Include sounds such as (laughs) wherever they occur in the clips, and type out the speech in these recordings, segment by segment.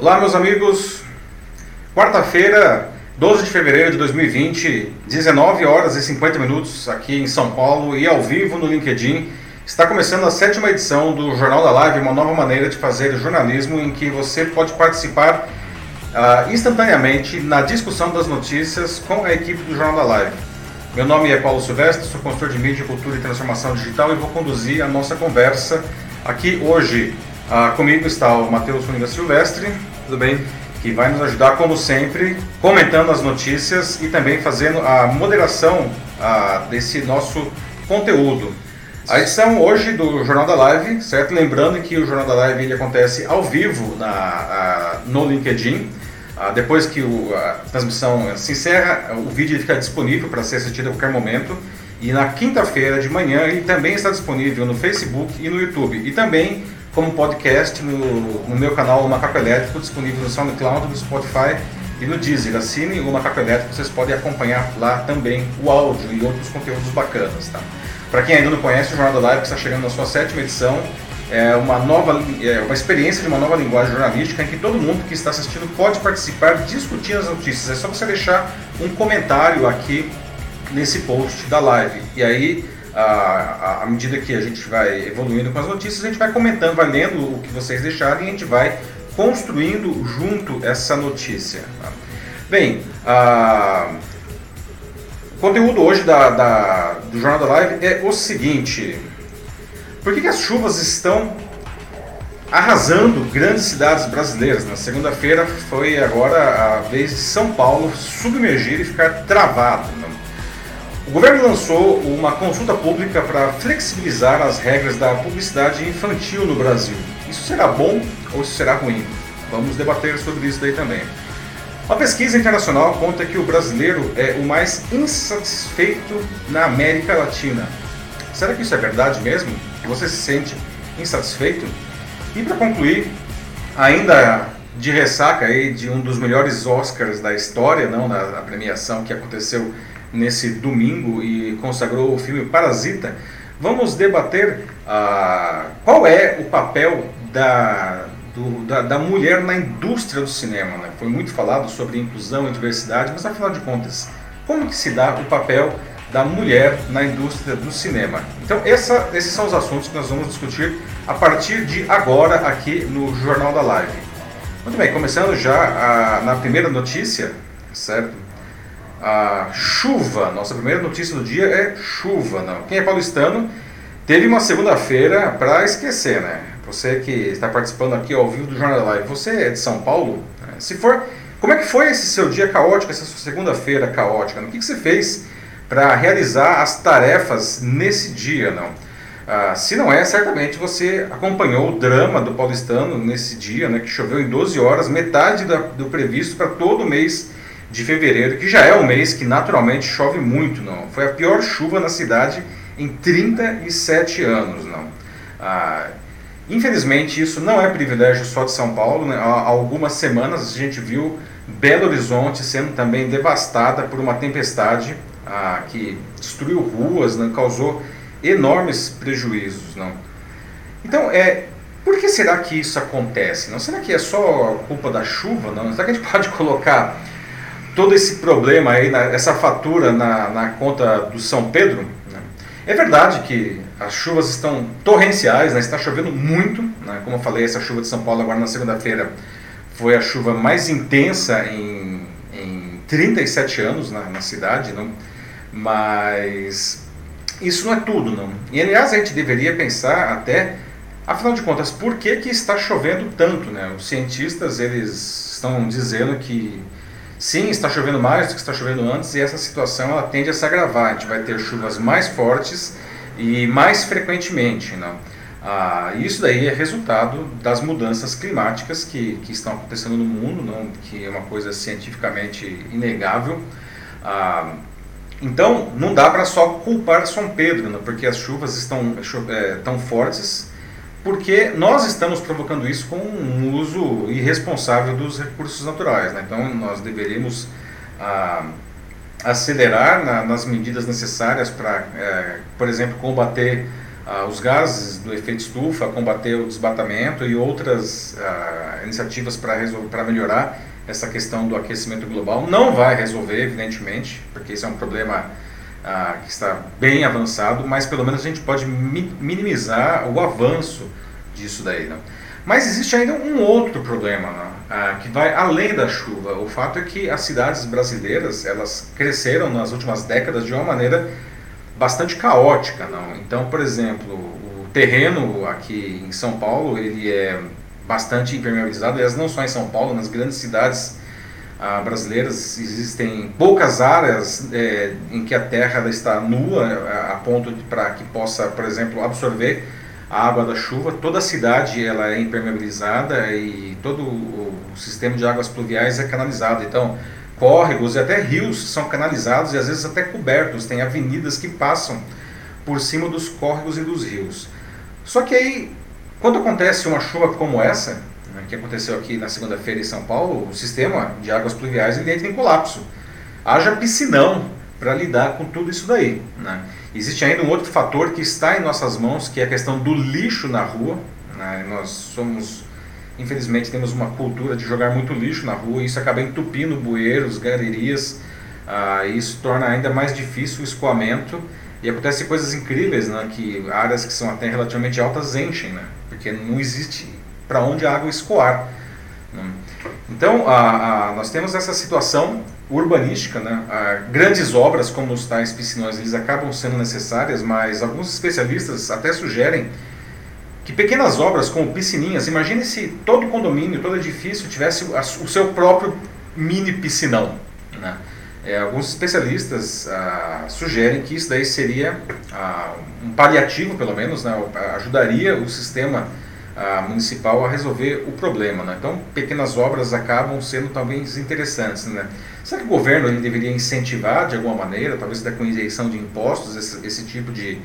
Olá, meus amigos. Quarta-feira, 12 de fevereiro de 2020, 19 horas e 50 minutos aqui em São Paulo e ao vivo no LinkedIn. Está começando a sétima edição do Jornal da Live, uma nova maneira de fazer jornalismo em que você pode participar uh, instantaneamente na discussão das notícias com a equipe do Jornal da Live. Meu nome é Paulo Silvestre, sou consultor de mídia, cultura e transformação digital e vou conduzir a nossa conversa aqui hoje. Uh, comigo está o Matheus Funga Silvestre. Tudo bem? Que vai nos ajudar, como sempre, comentando as notícias e também fazendo a moderação uh, desse nosso conteúdo. A edição hoje do Jornal da Live, certo? Lembrando que o Jornal da Live ele acontece ao vivo na, uh, no LinkedIn. Uh, depois que o, a transmissão se encerra, o vídeo fica disponível para ser assistido a qualquer momento. E na quinta-feira de manhã ele também está disponível no Facebook e no YouTube. E também como podcast no, no meu canal Macaco Elétrico, disponível no SoundCloud, no Spotify e no Deezer. Assine o Macaco Elétrico, vocês podem acompanhar lá também o áudio e outros conteúdos bacanas. Tá? Para quem ainda não conhece, o Jornal da Live está chegando na sua sétima edição, é uma nova é uma experiência de uma nova linguagem jornalística em que todo mundo que está assistindo pode participar discutindo as notícias. É só você deixar um comentário aqui nesse post da live. E aí à, medida que a gente vai evoluindo com as notícias, a gente vai comentando, vai lendo o que vocês deixarem e a gente vai construindo junto essa notícia. Tá? Bem, a, o conteúdo hoje da, da, do Jornal da Live é o seguinte: por que, que as chuvas estão arrasando grandes cidades brasileiras? Na segunda-feira foi agora a vez de São Paulo submergir e ficar travado. O governo lançou uma consulta pública para flexibilizar as regras da publicidade infantil no Brasil. Isso será bom ou isso será ruim? Vamos debater sobre isso daí também. Uma pesquisa internacional conta que o brasileiro é o mais insatisfeito na América Latina. Será que isso é verdade mesmo? Você se sente insatisfeito? E para concluir, ainda de ressaca aí de um dos melhores Oscars da história, não na premiação que aconteceu nesse domingo e consagrou o filme Parasita, vamos debater ah, qual é o papel da, do, da, da, mulher na indústria do cinema. Né? Foi muito falado sobre inclusão e diversidade, mas afinal de contas, como que se dá o papel da mulher na indústria do cinema? Então, essa, esses são os assuntos que nós vamos discutir a partir de agora aqui no Jornal da Live. Muito bem, começando já a, na primeira notícia, certo? A chuva. Nossa primeira notícia do dia é chuva. Não. Quem é paulistano teve uma segunda-feira para esquecer, né? Você que está participando aqui ao vivo do Jornal Live, você é de São Paulo? Se for, como é que foi esse seu dia caótico, essa sua segunda-feira caótica? O que, que você fez para realizar as tarefas nesse dia, não? Ah, se não é, certamente você acompanhou o drama do paulistano nesse dia, né, que choveu em 12 horas, metade da, do previsto para todo mês de fevereiro, que já é um mês que naturalmente chove muito, não. Foi a pior chuva na cidade em 37 anos, não. Ah, infelizmente isso não é privilégio só de São Paulo, né? há algumas semanas a gente viu Belo Horizonte sendo também devastada por uma tempestade ah, que destruiu ruas, né? causou enormes prejuízos, não. Então é por que será que isso acontece? Não será que é só culpa da chuva? Não? Será que a gente (laughs) pode colocar todo esse problema aí, essa fatura na, na conta do São Pedro, né? é verdade que as chuvas estão torrenciais, né? está chovendo muito, né? como eu falei, essa chuva de São Paulo agora na segunda-feira foi a chuva mais intensa em, em 37 anos na, na cidade, não? mas isso não é tudo, não. E aliás a gente deveria pensar até, afinal de contas, por que, que está chovendo tanto, né? Os cientistas eles estão dizendo que Sim, está chovendo mais do que está chovendo antes e essa situação ela tende a se agravar. A gente vai ter chuvas mais fortes e mais frequentemente. Não? Ah, isso daí é resultado das mudanças climáticas que, que estão acontecendo no mundo, não? que é uma coisa cientificamente inegável. Ah, então, não dá para só culpar São Pedro, não? porque as chuvas estão é, tão fortes porque nós estamos provocando isso com um uso irresponsável dos recursos naturais. Né? Então, nós deveríamos ah, acelerar na, nas medidas necessárias para, é, por exemplo, combater ah, os gases do efeito estufa, combater o desmatamento e outras ah, iniciativas para melhorar essa questão do aquecimento global. Não vai resolver, evidentemente, porque isso é um problema ah, que está bem avançado, mas pelo menos a gente pode mi minimizar o avanço disso daí. Né? Mas existe ainda um outro problema né? ah, que vai além da chuva. O fato é que as cidades brasileiras elas cresceram nas últimas décadas de uma maneira bastante caótica. Não? Então, por exemplo, o terreno aqui em São Paulo ele é bastante impermeabilizado, aliás, não só em São Paulo, nas grandes cidades ah, brasileiras existem poucas áreas é, em que a terra está nua a, a ponto para que possa, por exemplo, absorver a água da chuva. Toda a cidade ela é impermeabilizada e todo o, sistema de águas pluviais é canalizado. Então, córregos e até rios são canalizados e às vezes até cobertos. Tem avenidas que passam por cima dos córregos e dos rios. Só que aí quando acontece uma chuva como essa, né, que aconteceu aqui na segunda-feira em São Paulo, o sistema de águas pluviais ele entra em colapso. Haja piscinão para lidar com tudo isso daí. Né? Existe ainda um outro fator que está em nossas mãos, que é a questão do lixo na rua. Né? Nós somos, infelizmente, temos uma cultura de jogar muito lixo na rua e isso acaba entupindo bueiros, galerias, ah, isso torna ainda mais difícil o escoamento e acontece coisas incríveis, né, que áreas que são até relativamente altas enchem, né, porque não existe para onde a água escoar. Né. Então, a, a, nós temos essa situação urbanística, né, a, grandes obras como os tais piscinões, eles acabam sendo necessárias, mas alguns especialistas até sugerem que pequenas obras como piscininhas, imagine se todo condomínio, todo edifício tivesse o seu próprio mini piscinão, né? É, alguns especialistas ah, sugerem que isso daí seria ah, um paliativo, pelo menos, né, ajudaria o sistema ah, municipal a resolver o problema. Né? Então, pequenas obras acabam sendo talvez interessantes. Né? Será que o governo ele deveria incentivar de alguma maneira, talvez até com injeção de impostos, esse, esse tipo de,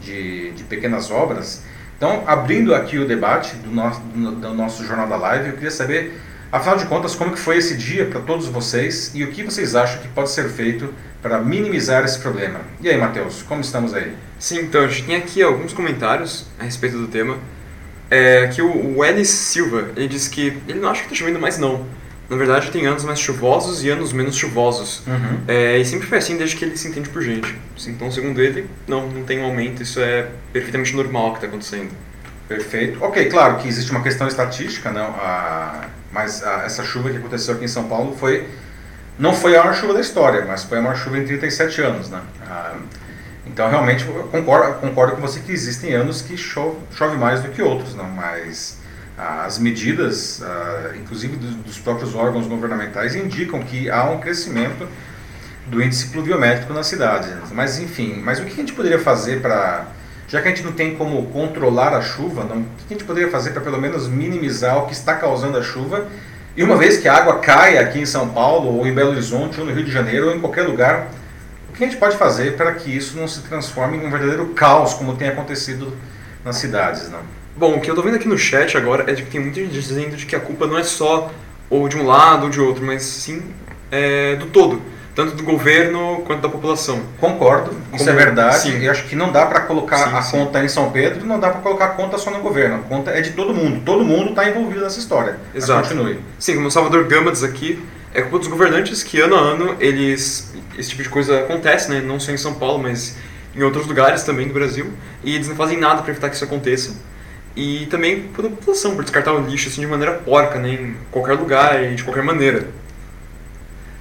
de, de, pequenas obras? Então, abrindo aqui o debate do nosso, do, do nosso Jornal da Live, eu queria saber Afinal de contas, como que foi esse dia para todos vocês e o que vocês acham que pode ser feito para minimizar esse problema? E aí, Matheus, como estamos aí? Sim, então, a gente tem aqui alguns comentários a respeito do tema. É, que o, Ellis Silva, ele disse que ele não acha que está chovendo mais não. Na verdade, tem anos mais chuvosos e anos menos chuvosos. Uhum. É, e sempre foi assim desde que ele se entende por gente. Então, segundo ele, não, não tem um aumento, isso é perfeitamente normal o que está acontecendo. Perfeito. Ok, claro que existe uma questão estatística, não? A mas a, essa chuva que aconteceu aqui em São Paulo foi não foi a maior chuva da história, mas foi a maior chuva em 37 anos, né? Ah, então realmente eu concordo, concordo com você que existem anos que chove, chove mais do que outros, não? Mas as medidas, ah, inclusive dos, dos, próprios órgãos governamentais, indicam que há um crescimento do índice pluviométrico na cidade. Mas enfim, mas o que a gente poderia fazer para já que a gente não tem como controlar a chuva, não, o que a gente poderia fazer para pelo menos minimizar o que está causando a chuva? E uma vez que a água cai aqui em São Paulo, ou em Belo Horizonte, ou no Rio de Janeiro, ou em qualquer lugar, o que a gente pode fazer para que isso não se transforme em um verdadeiro caos, como tem acontecido nas cidades? Não? Bom, o que eu estou vendo aqui no chat agora é de que tem muita gente dizendo de que a culpa não é só ou de um lado ou de outro, mas sim é, do todo tanto do governo quanto da população. Concordo, isso é verdade. Sim. Eu acho que não dá para colocar sim, a sim. conta em São Pedro, não dá para colocar a conta só no governo. A conta é de todo mundo. Todo mundo está envolvido nessa história. Exato. continue. Sim, como o Salvador Gama diz aqui, é culpa dos governantes que ano a ano eles esse tipo de coisa acontece, né? Não só em São Paulo, mas em outros lugares também do Brasil, e eles não fazem nada para evitar que isso aconteça. E também por população, por descartar o lixo assim de maneira porca, né? em qualquer lugar e de qualquer maneira.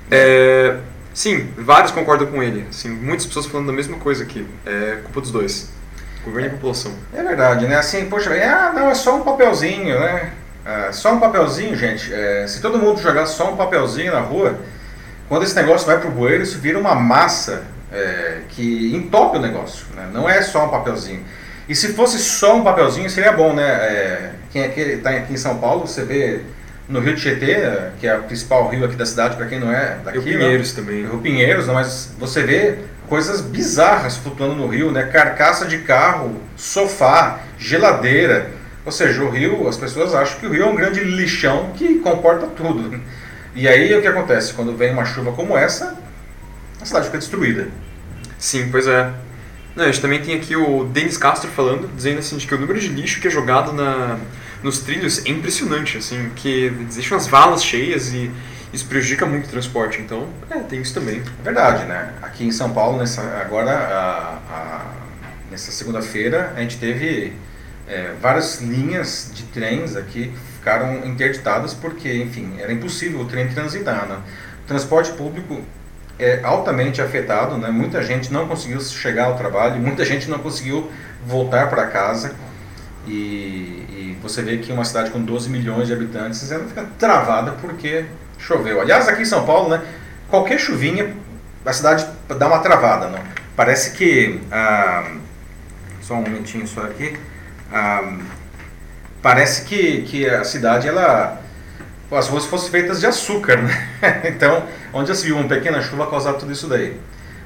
É, Sim, vários concordam com ele. Assim, muitas pessoas falando da mesma coisa aqui. É culpa dos dois. Governo é, e população. É verdade, né? Assim, poxa, ah, não, é só um papelzinho, né? É, só um papelzinho, gente. É, se todo mundo jogar só um papelzinho na rua, quando esse negócio vai pro bueiro, isso vira uma massa é, que entope o negócio. Né? Não é só um papelzinho. E se fosse só um papelzinho, seria bom, né? É, quem está aqui em São Paulo, você vê no Rio de Tietê, que é o principal rio aqui da cidade, para quem não é daqui. Rio né? Pinheiros né? também. Rio Pinheiros, não, mas você vê coisas bizarras flutuando no rio, né? Carcaça de carro, sofá, geladeira. Ou seja, o rio, as pessoas acham que o rio é um grande lixão que comporta tudo. E aí o que acontece? Quando vem uma chuva como essa, a cidade fica destruída. Sim, pois é. Não, a gente também tem aqui o Denis Castro falando, dizendo assim, que o número de lixo que é jogado na, nos trilhos é impressionante, assim, que existem umas valas cheias e isso prejudica muito o transporte, então, é, tem isso também. É verdade, né? Aqui em São Paulo, nessa, agora, a, a, nessa segunda-feira, a gente teve é, várias linhas de trens aqui ficaram interditadas porque, enfim, era impossível o trem transitar, né? O transporte público é altamente afetado, né? Muita gente não conseguiu chegar ao trabalho, muita gente não conseguiu voltar para casa. E, e, você vê que uma cidade com 12 milhões de habitantes ela fica travada porque choveu. Aliás, aqui em São Paulo, né, qualquer chuvinha, a cidade dá uma travada. Né? Parece que. Ah, só um momentinho só aqui. Parece que, que a cidade ela as ruas fossem feitas de açúcar, né? (laughs) então, onde já se viu uma pequena chuva causar tudo isso daí.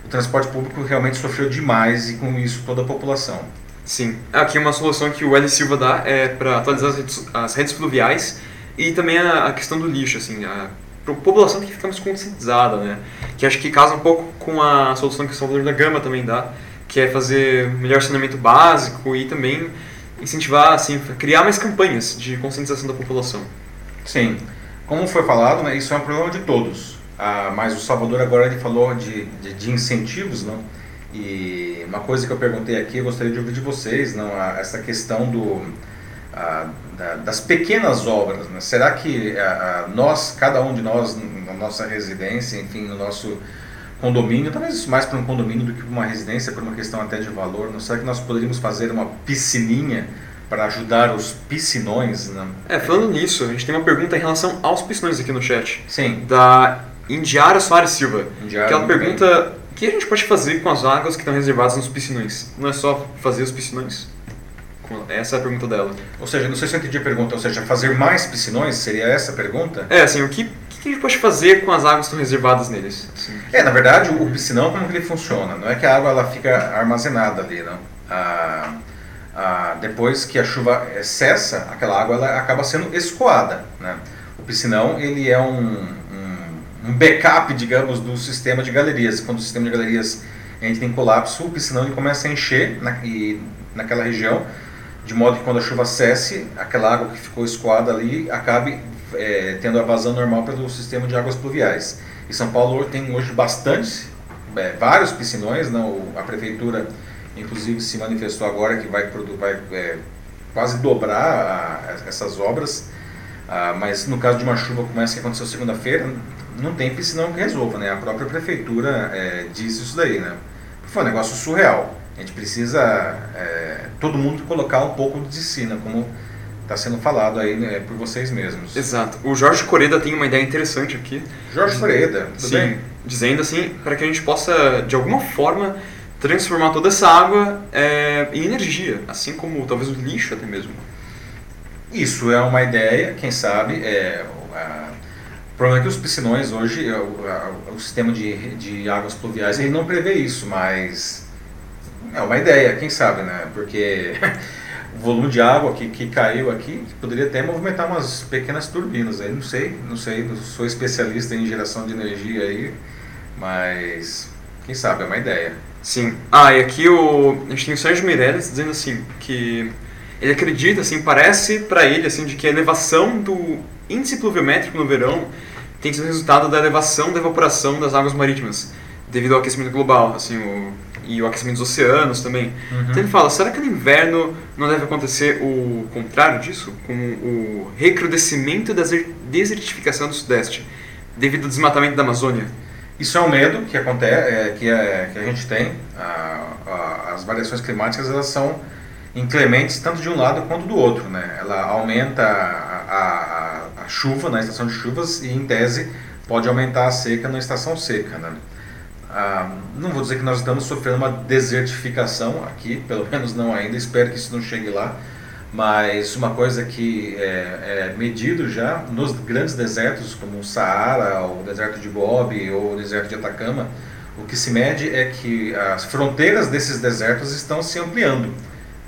O transporte público realmente sofreu demais e com isso toda a população. Sim. Aqui uma solução que o L. Silva dá é para atualizar as redes, as redes, fluviais e também a, a, questão do lixo, assim, a, a população tem que ficar mais conscientizada, né? Que acho que casa um pouco com a solução que o Salvador da Gama também dá, que é fazer melhor saneamento básico e também incentivar, assim, criar mais campanhas de conscientização da população. Sim. Como foi falado, né, isso é um problema de todos. Ah, mas o Salvador agora ele falou de, de, de, incentivos, não? E uma coisa que eu perguntei aqui, eu gostaria de ouvir de vocês, não? Essa questão do, ah, da, das pequenas obras. Né? Será que nós, cada um de nós, na nossa residência, enfim, no nosso condomínio, talvez mais para um condomínio do que para uma residência, por uma questão até de valor, não será que nós poderíamos fazer uma piscininha para ajudar os piscinões. Né? É, falando nisso, a gente tem uma pergunta em relação aos piscinões aqui no chat. Sim. Da Indiara Soares Silva. Indiara, que ela pergunta bem. o que a gente pode fazer com as águas que estão reservadas nos piscinões? Não é só fazer os piscinões? Essa é a pergunta dela. Ou seja, não sei se eu entendi a pergunta, ou seja, fazer mais piscinões? Seria essa a pergunta? É, assim, o que, que a gente pode fazer com as águas que estão reservadas neles? Assim. É, na verdade, o piscinão, como que ele funciona? Não é que a água ela fica armazenada ali, não. Depois que a chuva cessa, aquela água ela acaba sendo escoada. Né? O piscinão ele é um, um, um, backup, digamos, do sistema de galerias. Quando o sistema de galerias entra em colapso, o piscinão ele começa a encher na, e, naquela região, de modo que quando a chuva cesse, aquela água que ficou escoada ali acabe é, tendo a vazão normal pelo sistema de águas pluviais. E São Paulo tem hoje bastante, é, vários piscinões, não, a prefeitura inclusive se manifestou agora que vai, vai é, quase dobrar a, essas obras, ah, mas no caso de uma chuva como essa que aconteceu segunda-feira, não tem piscinão que resolva, né? A própria prefeitura é, disse isso daí, né? Foi um negócio surreal. A gente precisa, é, todo mundo, colocar um pouco de si? Como está sendo falado aí né, por vocês mesmos. Exato. O Jorge Coreda tem uma ideia interessante aqui. Jorge Coreda, tudo Sim, bem? Dizendo assim, para que a gente possa, de alguma forma, transformar toda essa água é, em energia, assim como talvez o lixo até mesmo. Isso é uma ideia, quem sabe. É, a, o problema é que os piscinões hoje, o, a, o sistema de, de águas pluviais, ele não prevê isso, mas é uma ideia, quem sabe, né? Porque o volume de água que, que caiu aqui poderia até movimentar umas pequenas turbinas aí, não sei, não sei, não sou especialista em geração de energia aí, mas quem sabe, é uma ideia. Sim. Ah, e aqui o, a gente tem o Sérgio Meirelles dizendo assim, que ele acredita, assim, parece para ele, assim, de que a elevação do índice pluviométrico no verão tem sido resultado da elevação da evaporação das águas marítimas, devido ao aquecimento global, assim, o, e o aquecimento dos oceanos também. Uhum. Então ele fala, será que no inverno não deve acontecer o contrário disso? Com o recrudescimento da desertificação do sudeste, devido ao desmatamento da Amazônia? Isso é um medo que acontece, é, que, é, que a gente tem. A, a, as variações climáticas elas são inclementes tanto de um lado quanto do outro, né? Ela aumenta a, a, a chuva na estação de chuvas e, em tese, pode aumentar a seca na estação seca, né? Ah, não vou dizer que nós estamos sofrendo uma desertificação aqui, pelo (laughs) menos não ainda. Espero que isso não chegue lá mas uma coisa que é, é, medido já nos grandes desertos, como o Saara, o deserto de Gobi ou o deserto de Atacama, o que se mede é que as fronteiras desses desertos estão se ampliando,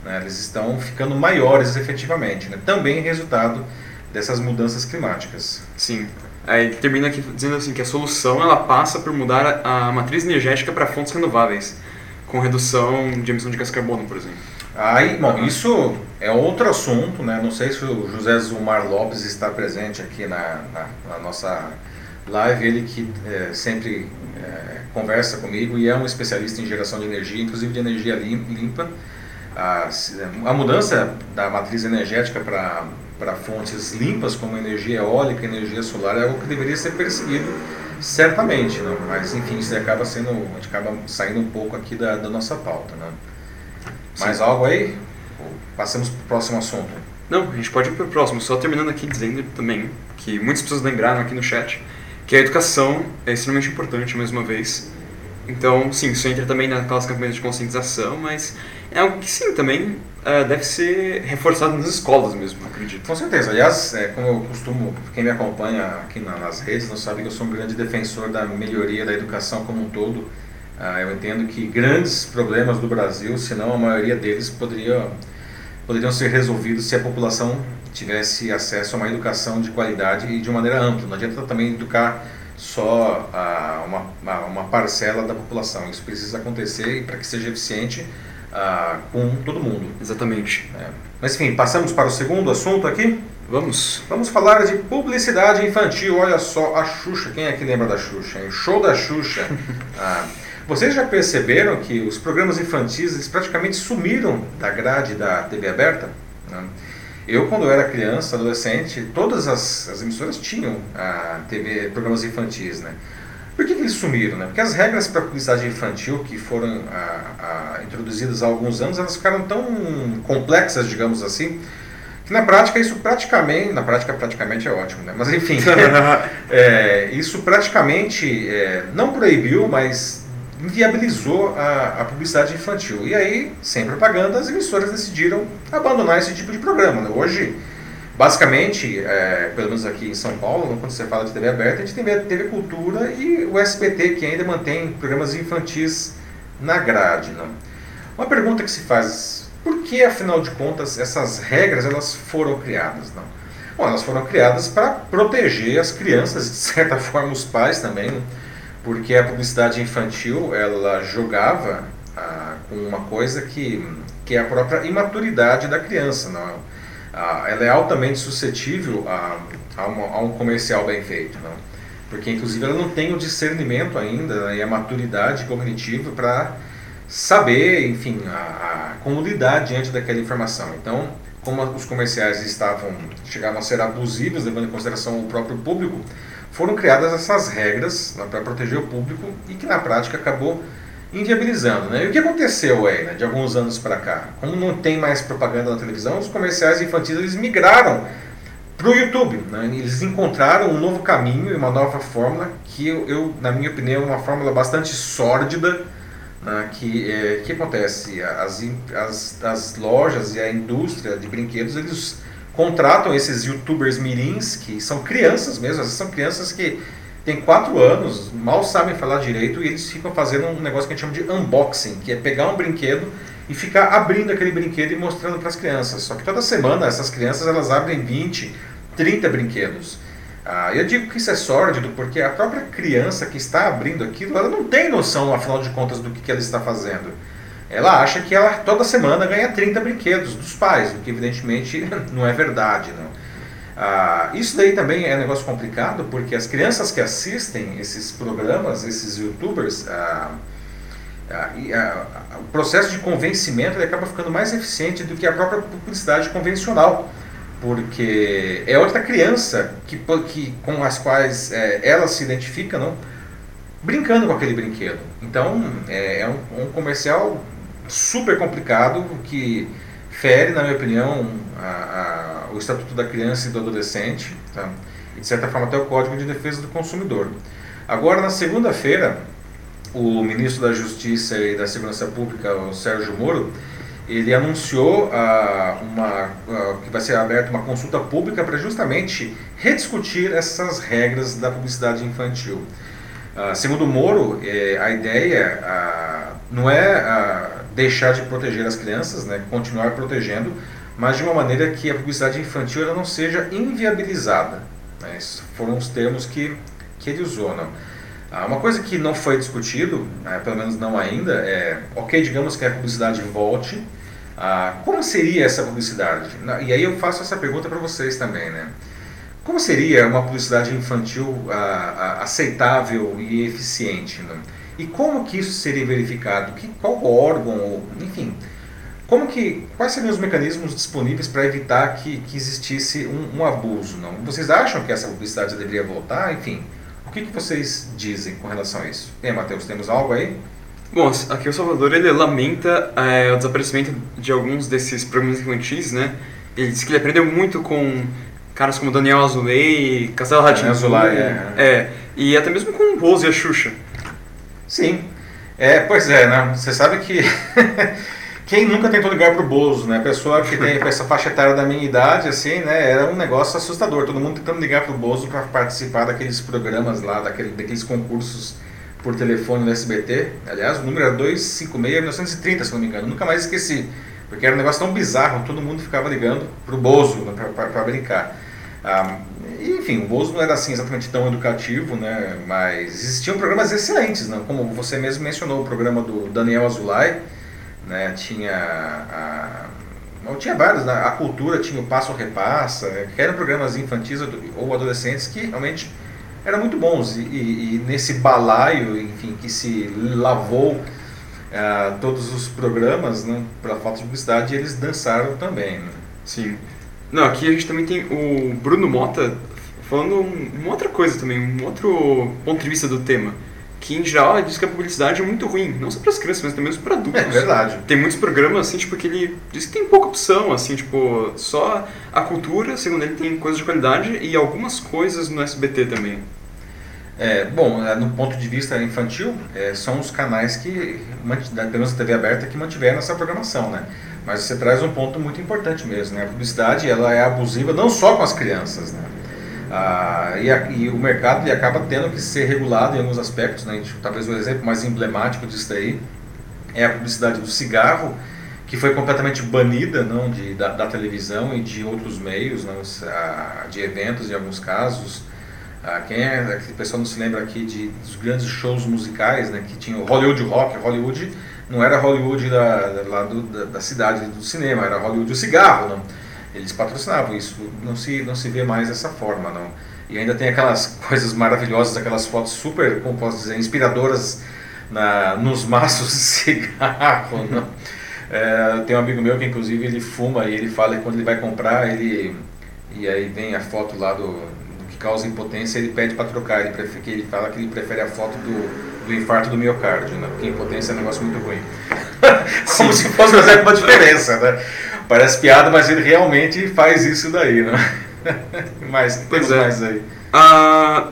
né? eles estão ficando maiores efetivamente, né? também resultado dessas mudanças climáticas. Sim. Aí termina aqui dizendo assim que a solução ela passa por mudar a, a matriz energética para fontes renováveis com redução de emissão de gás carbono, por exemplo. Aí, bom, isso é outro assunto, né? Não sei se o José Zumar Lopes está presente aqui na, na, na nossa live, ele que é, sempre é, conversa comigo e é um especialista em geração de energia, inclusive de energia limpa. A, a mudança da matriz energética para fontes limpas, como energia eólica, energia solar, é algo que deveria ser perseguido certamente, não? mas enfim, isso acaba sendo, a gente acaba saindo um pouco aqui da, da nossa pauta. Né? Mais algo aí? Passamos para o próximo assunto. Não, a gente pode ir para o próximo. Só terminando aqui dizendo também que muitas pessoas lembraram aqui no chat que a educação é extremamente importante, mais uma vez. Então, sim, isso entra também naquelas campanhas de conscientização, mas é algo que, sim, também uh, deve ser reforçado nas escolas mesmo, acredito. Com certeza. Aliás, é, como eu costumo, quem me acompanha aqui na, nas redes não sabe que eu sou um grande defensor da melhoria da educação como um todo. Uh, eu entendo que grandes problemas do Brasil, se não a maioria deles, poderiam, poderiam ser resolvidos se a população tivesse acesso a uma educação de qualidade e de maneira ampla. Não adianta também educar só a, uma, uma parcela da população. Isso precisa acontecer e para que seja eficiente uh, com todo mundo. Exatamente. É. Mas enfim, passamos para o segundo assunto aqui. Vamos. Vamos falar de publicidade infantil. Olha só, a Xuxa. Quem aqui lembra da Xuxa? O show da Xuxa. (laughs) ah, vocês já perceberam que os programas infantis praticamente sumiram da grade da TV aberta? Né? Eu, quando eu era criança, adolescente, todas as, as emissoras tinham a TV, programas infantis, né? Por que, que eles sumiram? Né? Porque as regras para publicidade infantil que foram a, a, introduzidas há alguns anos, elas ficaram tão complexas, digamos assim, que na prática isso praticamente, na prática praticamente é ótimo, né? Mas enfim, (laughs) é, isso praticamente é, não proibiu, mas inviabilizou a, a, publicidade infantil. E aí, sem propaganda, as emissoras decidiram abandonar esse tipo de programa. Né? Hoje, basicamente, é, pelo menos aqui em São Paulo, quando você fala de TV aberta, a gente tem TV Cultura e o SBT, que ainda mantém programas infantis na grade. Né? Uma pergunta que se faz, por que, afinal de contas, essas regras elas foram criadas? Não? Bom, elas foram criadas para proteger as crianças, de certa (laughs) forma os pais também, né? porque a publicidade infantil ela jogava ah, com uma coisa que, que é a própria imaturidade da criança. Não? Ah, ela é altamente suscetível a, a, uma, a, um comercial bem feito. Não? Porque, inclusive, ela não tem o discernimento ainda né, e a maturidade cognitiva para saber, enfim, a, a, como lidar diante daquela informação. Então, como os comerciais estavam chegavam a ser abusivos, levando em consideração o próprio público, foram criadas essas regras né, para proteger o público e que na prática acabou inviabilizando. Né? E o que aconteceu aí, né, de alguns anos para cá? Como não tem mais propaganda na televisão, os comerciais infantis eles migraram para o YouTube. Né? Eles encontraram um novo caminho e uma nova fórmula que eu, eu na minha opinião, é uma fórmula bastante sórdida. Né? Que, é, que acontece? As, as, as lojas e a indústria de brinquedos eles contratam esses youtubers mirins, que são crianças mesmo, são crianças que têm 4 anos, mal sabem falar direito, e eles ficam fazendo um negócio que a gente chama de unboxing, que é pegar um brinquedo e ficar abrindo aquele brinquedo e mostrando para as crianças. Só que toda semana essas crianças elas abrem 20, 30 brinquedos. Ah, eu digo que isso é sórdido porque a própria criança que está abrindo aquilo, ela não tem noção, afinal de contas, do que, que ela está fazendo ela acha que ela toda semana ganha 30 brinquedos dos pais, o que evidentemente (laughs) não é verdade. Não. Ah, isso daí também é um negócio complicado, porque as crianças que assistem esses programas, esses youtubers, ah, ah, ah, o processo de convencimento ele acaba ficando mais eficiente do que a própria publicidade convencional, porque é outra criança que, que, com as quais é, ela se identifica, não? brincando com aquele brinquedo. Então é, é um, um comercial super complicado que fere, na minha opinião, a, a, o Estatuto da Criança e do Adolescente, tá? e de certa forma até o Código de Defesa do Consumidor. Agora, na segunda-feira, o ministro da Justiça e da Segurança Pública, o Sérgio Moro, ele anunciou ah, uma, ah, que vai ser aberta uma consulta pública para justamente rediscutir essas regras da publicidade infantil. Ah, segundo Moro, eh, a ideia não é deixar de proteger as crianças, né, continuar protegendo, mas de uma maneira que a publicidade infantil ela não seja inviabilizada. Né, esses foram os termos que, que ele usou. Não? Ah, uma coisa que não foi discutido, né, pelo menos não ainda, é, ok, digamos que a publicidade volte, ah, como seria essa publicidade? E aí eu faço essa pergunta para vocês também, né? Como seria uma publicidade infantil ah, aceitável e eficiente? Né? E como que isso seria verificado? Que, qual órgão, enfim, como que, quais seriam os mecanismos disponíveis para evitar que, que existisse um, um, abuso? Não? Vocês acham que essa publicidade deveria voltar? Enfim, o que, que vocês dizem com relação a isso? E Matheus, temos algo aí? Bom, aqui o Salvador ele lamenta é, o desaparecimento de alguns desses programas infantis, né? Ele diz que ele aprendeu muito com caras como Daniel Azulay, Castelo Ratinho. Azulay, é. É, e até mesmo com o Bozo e a Xuxa. Sim. É, pois é, né? Você sabe que (laughs) quem nunca tentou ligar pro Bozo, né? A pessoa que tem essa faixa etária da minha idade, assim, né? Era um negócio assustador. Todo mundo tentando ligar pro Bozo para participar daqueles programas lá, daquele, daqueles concursos por telefone no SBT. Aliás, o número era 256-1930, se não me engano. Nunca mais esqueci. Porque era um negócio tão bizarro, todo mundo ficava ligando pro Bozo né, para brincar. Ah, enfim, o Bozo não era assim exatamente tão educativo, né? Mas existiam programas excelentes, né? Como você mesmo mencionou, o programa do Daniel Azulay, né? Tinha a, tinha vários, né? a cultura tinha o Passo Repassa, né? que eram programas infantis ou adolescentes que realmente eram muito bons. E, e, e nesse balaio, enfim, que se lavou uh, todos os programas, né? Pela falta de publicidade, eles dançaram também, né? Sim. Não, aqui a gente também tem o Bruno Mota falando uma outra coisa também, um outro ponto de vista do tema. Que em geral ele diz que a publicidade é muito ruim, não só para as crianças, mas também para adultos. É verdade. Tem muitos programas assim, tipo, que ele diz que tem pouca opção, assim, tipo, só a cultura, segundo ele, tem coisas de qualidade e algumas coisas no SBT também. É, bom, é, no ponto de vista infantil, é, são os canais que, pelo menos a TV aberta, que mantiveram essa programação, né? Mas você traz um ponto muito importante mesmo, né? A publicidade ela é abusiva não só com as crianças, né? Ah, e, a, e, o mercado ele acaba tendo que ser regulado em alguns aspectos, né? talvez o exemplo mais emblemático disso daí é a publicidade do cigarro, que foi completamente banida não de, da, da televisão e de outros meios, não, de eventos em alguns casos. Ah, quem é, o pessoal não se lembra aqui de, dos grandes shows musicais, né, que tinha o Hollywood Rock, Hollywood não era Hollywood da, da, da, da, cidade do cinema, era Hollywood o cigarro, não. Eles patrocinavam isso, não se, não se vê mais dessa forma, não. E ainda tem aquelas (laughs) coisas maravilhosas, aquelas fotos super, como posso dizer, inspiradoras na, nos maços de (laughs) cigarro, não. É, tem um amigo meu que inclusive ele fuma e ele fala que quando ele vai comprar, ele e aí vem a foto lá do que causa impotência, ele pede para trocar, ele, prefere, ele fala que ele prefere a foto do do infarto do miocárdio, né? Porque impotência é um negócio muito ruim. (laughs) Como se fosse fazer uma diferença, né? Parece piada, mas ele realmente faz isso daí, né? (laughs) mas temos é. mais aí. Ah,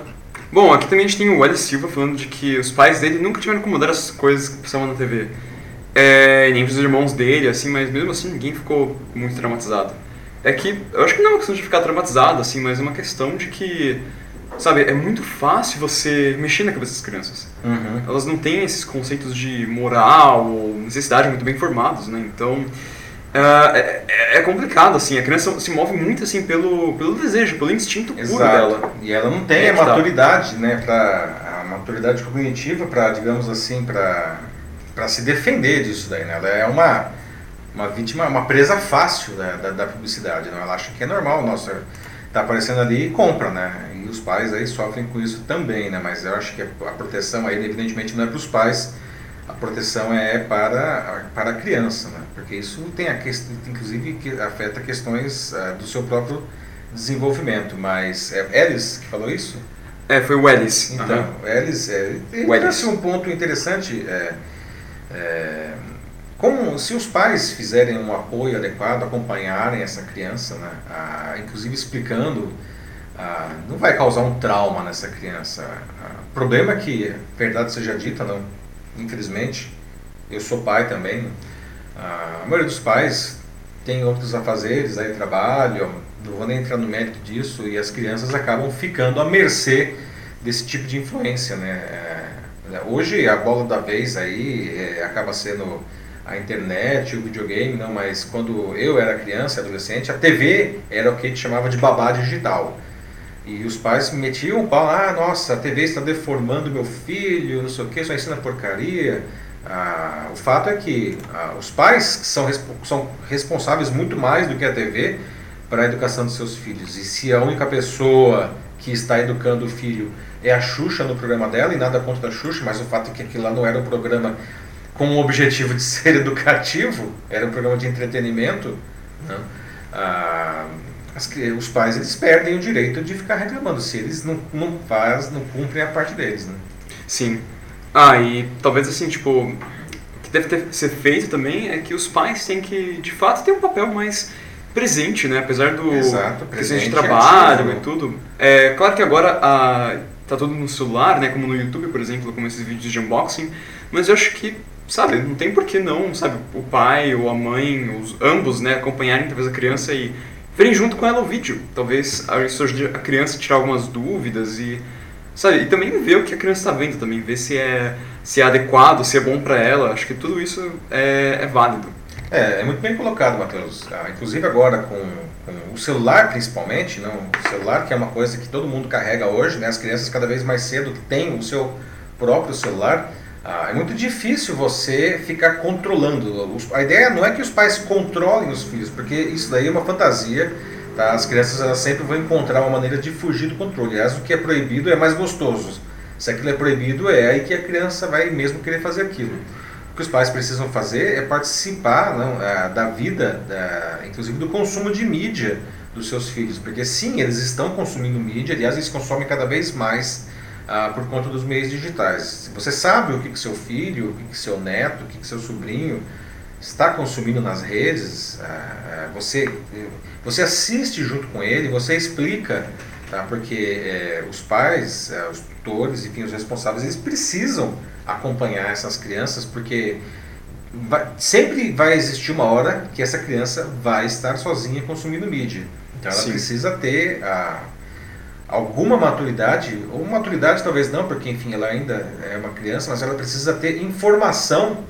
bom, aqui também a gente tem o Wally Silva falando de que os pais dele nunca tiveram que mudar as coisas que passavam na TV. É, nem os irmãos dele, assim, mas mesmo assim ninguém ficou muito traumatizado. É que, eu acho que não é uma questão de ficar traumatizado, assim, mas é uma questão de que Sabe, é muito fácil você mexer na cabeça das crianças. Uhum. Elas não têm esses conceitos de moral ou necessidade muito bem formados, né? Então, uh, é, é, complicado, assim. A criança se move muito, assim, pelo, pelo desejo, pelo instinto puro Exato. dela. E ela não tem é a maturidade, né? Pra, a maturidade cognitiva para, digamos assim, para para se defender disso daí, né? Ela é uma, uma vítima, uma presa fácil da, da, da publicidade, né? Ela acha que é normal, nossa está aparecendo ali e compra, né? E os pais aí sofrem com isso também, né? Mas eu acho que a proteção aí, evidentemente, não é para os pais, a proteção é para, para a criança, né? Porque isso tem a questão, inclusive, que afeta questões uh, do seu próprio desenvolvimento. Mas é Ellis que falou isso? É, foi o Ellis. Então, uhum. Ellis, é, ele trouxe um ponto interessante. É, é, como se os pais fizerem um apoio adequado, acompanharem essa criança, né, ah, inclusive explicando, ah, não vai causar um trauma nessa criança. Ah, o problema é que, verdade seja dita, não, infelizmente, eu sou pai também, a maioria dos pais tem outros afazeres, aí trabalham, não vou nem entrar no mérito disso, e as crianças acabam ficando à mercê desse tipo de influência. Né? É, hoje a bola da vez aí é, acaba sendo a internet, o videogame, não, mas quando eu era criança, adolescente, a TV era o que a gente chamava de babá digital. E os pais metiam o pau, ah, nossa, a TV está deformando meu filho, não sei o que, só ensina porcaria. Ah, o fato é que ah, os pais são, são responsáveis muito mais do que a TV para a educação dos seus filhos. E se a única pessoa que está educando o filho é a Xuxa no programa dela, e nada contra a Xuxa, mas o fato é que aquilo lá não era um programa com o objetivo de ser educativo, era um programa de entretenimento, né? ah, as, os pais eles perdem o direito de ficar reclamando se eles não, não faz, não cumprem a parte deles, né? Sim. Ah, e talvez assim, tipo, o que deve ter, ser feito também é que os pais têm que, de fato, ter um papel mais presente, né? Apesar do Exato, presente de trabalho e tudo. É claro que agora a, tá tudo no celular, né? Como no YouTube, por exemplo, como esses vídeos de unboxing. Mas eu acho que, sabe, não tem por que não, sabe, o pai ou a mãe, os ambos, né, acompanharem talvez a criança e verem junto com ela o vídeo. Talvez a criança tirar algumas dúvidas e sabe, e também ver o que a criança está vendo também, ver se é se é adequado, se é bom para ela. Acho que tudo isso é, é válido. É, é muito bem colocado, Matheus. Ah, inclusive agora com, com, o celular, principalmente, não, o celular que é uma coisa que todo mundo carrega hoje, né? As crianças cada vez mais cedo têm o seu próprio celular. Ah, é muito difícil você ficar controlando. A ideia não é que os pais controlem os filhos, porque isso daí é uma fantasia. Tá? As crianças elas sempre vão encontrar uma maneira de fugir do controle. Aliás, o que é proibido é mais gostoso. Se aquilo é proibido, é aí que a criança vai mesmo querer fazer aquilo. O que os pais precisam fazer é participar não, é, da vida, da, inclusive do consumo de mídia dos seus filhos, porque sim, eles estão consumindo mídia, aliás, eles consomem cada vez mais ah, por conta dos meios digitais. Você sabe o que, que seu filho, o que, que seu neto, o que, que seu sobrinho está consumindo nas redes, ah, ah, você, você assiste junto com ele, você explica, tá? porque é, os pais, é, os tutores, enfim, os responsáveis, eles precisam acompanhar essas crianças, porque vai, sempre vai existir uma hora que essa criança vai estar sozinha consumindo mídia. Então ela Sim. precisa ter a, alguma maturidade, ou maturidade talvez não, porque enfim ela ainda é uma criança, mas ela precisa ter informação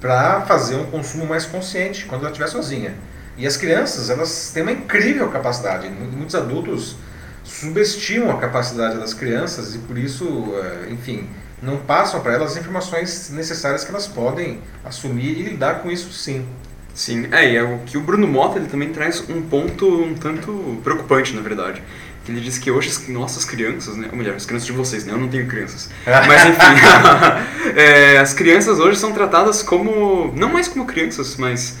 para fazer um consumo mais consciente quando ela estiver sozinha. E as crianças, elas têm uma incrível capacidade. Muitos adultos subestimam a capacidade das crianças e por isso, eh, enfim, não passam para elas as informações necessárias que elas podem assumir e lidar com isso sim. Sim, é, e é o que o Bruno Mota ele também traz um ponto um tanto preocupante, na verdade. Ele diz que hoje as nossas crianças, né, ou melhor, as crianças de vocês, né, eu não tenho crianças, (laughs) mas enfim, (laughs) é, as crianças hoje são tratadas como, não mais como crianças, mas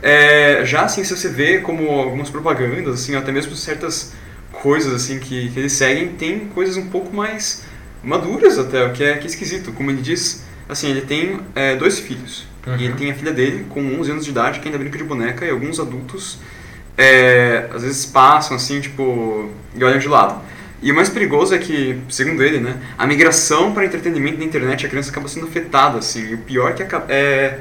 é, já assim, se você vê como algumas propagandas, assim, até mesmo certas coisas assim que, que eles seguem tem coisas um pouco mais maduras até, o que é, que é esquisito. Como ele diz, assim, ele tem é, dois filhos. Uhum. E ele tem a filha dele com 11 anos de idade que ainda brinca de boneca e alguns adultos é, às vezes passam assim, tipo, e olham de lado. E o mais perigoso é que, segundo ele, né, a migração para entretenimento na internet, a criança acaba sendo afetada, assim. E o pior é que é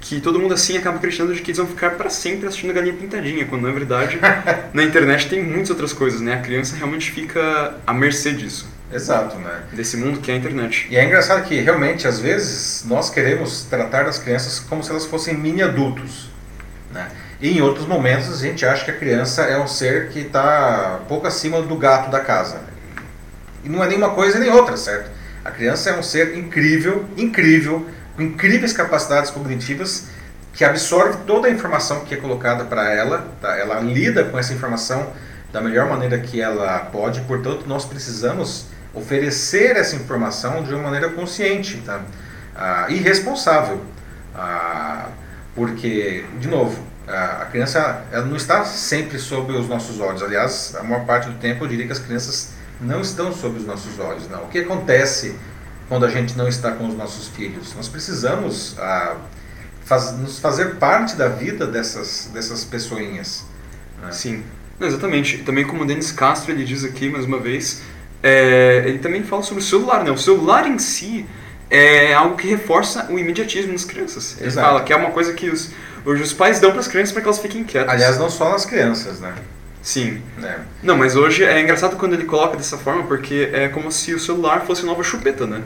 que todo mundo assim acaba acreditando de que eles vão ficar para sempre assistindo a galinha pintadinha, quando na verdade (laughs) na internet tem muitas outras coisas, né? A criança realmente fica à mercê disso. Exato, né? Desse mundo que é a internet. E é engraçado que realmente às vezes nós queremos tratar as crianças como se elas fossem mini adultos, né? E em outros momentos a gente acha que a criança é um ser que está pouco acima do gato da casa. E não é nenhuma coisa nem outra, certo? A criança é um ser incrível, incrível, com incríveis capacidades cognitivas, que absorve toda a informação que é colocada para ela, tá? ela lida com essa informação da melhor maneira que ela pode, portanto, nós precisamos oferecer essa informação de uma maneira consciente tá? ah, e responsável. Ah, porque, de novo, a criança ela não está sempre sob os nossos olhos. Aliás, a maior parte do tempo eu diria que as crianças não estão sob os nossos olhos. Não. O que acontece quando a gente não está com os nossos filhos. Nós precisamos ah, faz, nos fazer parte da vida dessas, dessas pessoinhas. Né? Sim, exatamente. Também como o Denis Castro ele diz aqui mais uma vez, é, ele também fala sobre o celular. Né? O celular em si é algo que reforça o imediatismo nas crianças. Ele Exato. fala que é uma coisa que os, hoje os pais dão para as crianças para que elas fiquem quietas. Aliás, não só nas crianças, né? Sim. É. Não, mas hoje é engraçado quando ele coloca dessa forma, porque é como se o celular fosse nova chupeta, né?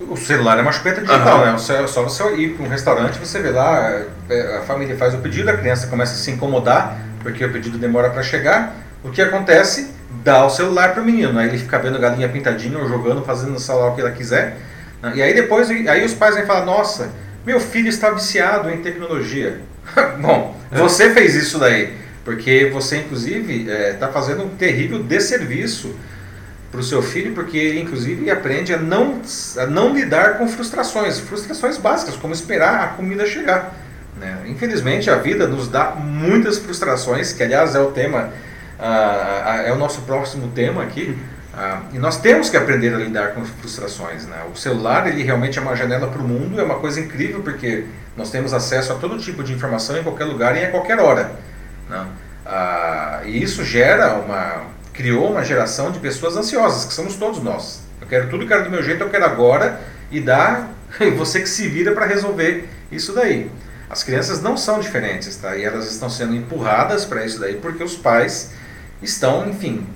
O celular é uma chupeta digital, uhum. né? É só você ir para um restaurante, você vê lá, é, a família faz o pedido, a criança começa a se incomodar, porque o pedido demora para chegar, O que acontece? Dá o celular para o menino, aí ele fica vendo galinha pintadinha ou jogando, fazendo sei lá o que ela quiser. Né? E aí depois, aí os pais vão falar, nossa, meu filho está viciado em tecnologia. (laughs) Bom, é. você fez isso daí, porque você inclusive está é, fazendo um terrível desserviço para o seu filho, porque ele inclusive aprende a não, a não lidar com frustrações, frustrações básicas, como esperar a comida chegar. Né? Infelizmente a vida nos dá muitas frustrações, que aliás é o tema, uh, é o nosso próximo tema aqui. Uh, e nós temos que aprender a lidar com frustrações. Né? O celular ele realmente é uma janela para o mundo, é uma coisa incrível porque nós temos acesso a todo tipo de informação em qualquer lugar e a qualquer hora. Né? Uh, e isso gera uma criou uma geração de pessoas ansiosas, que somos todos nós. Eu quero tudo, quero do meu jeito, eu quero agora e dá (laughs) você que se vira para resolver isso daí. As crianças não são diferentes, tá? E elas estão sendo empurradas para isso daí porque os pais estão, enfim,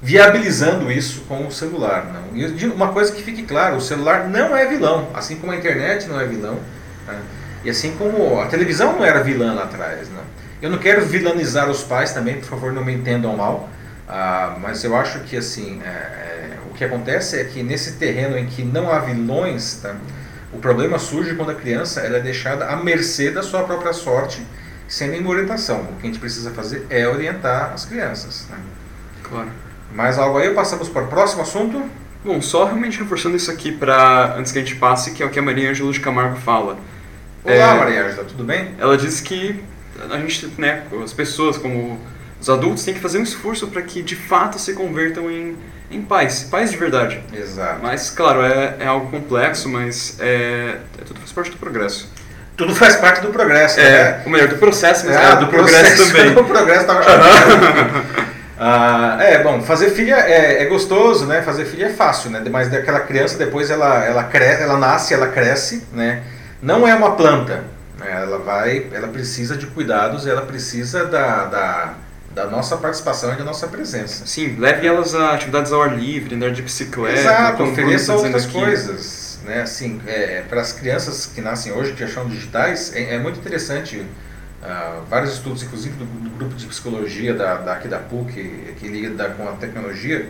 viabilizando isso com o celular. Não? E uma coisa que fique claro, o celular não é vilão, assim como a internet não é vilão, né? e assim como a televisão não era vilã lá atrás. Né? Eu não quero vilanizar os pais também, por favor, não me entendam mal. Ah, mas eu acho que assim, é, é, o que acontece é que nesse terreno em que não há vilões, tá, o problema surge quando a criança ela é deixada à mercê da sua própria sorte, sem nenhuma orientação. O que a gente precisa fazer é orientar as crianças. Né? Claro. Mais algo aí? Passamos para o próximo assunto? Bom, só realmente reforçando isso aqui para antes que a gente passe, que é o que a Maria Ângela de Camargo fala. Olá, é, Maria Ângela, tudo bem? Ela diz que a gente, né, as pessoas como os adultos têm que fazer um esforço para que de fato se convertam em, em pais, pais de verdade. Exato. Mas, claro, é, é algo complexo, mas é, é, tudo faz parte do progresso. Tudo faz parte do progresso, é, né? Ou melhor, do processo, mas é, do, do progresso processo, também. (laughs) Do progresso tava (laughs) ah, é, bom, fazer filha é, é, gostoso, né? Fazer filha é fácil, né? Mas daquela criança, depois ela, ela, cre ela nasce, ela cresce, né? Não é uma planta, ela vai, ela precisa de cuidados, ela precisa da, da, da nossa participação e da nossa presença. Sim, leve elas a atividades ao ar livre, andar de bicicleta. Exato, ofereça outras aqui. coisas. Né? Assim, é, para as crianças que nascem hoje, que acham digitais, é, é muito interessante. Uh, vários estudos, inclusive do, do, grupo de psicologia da, daqui da PUC, que lida com a tecnologia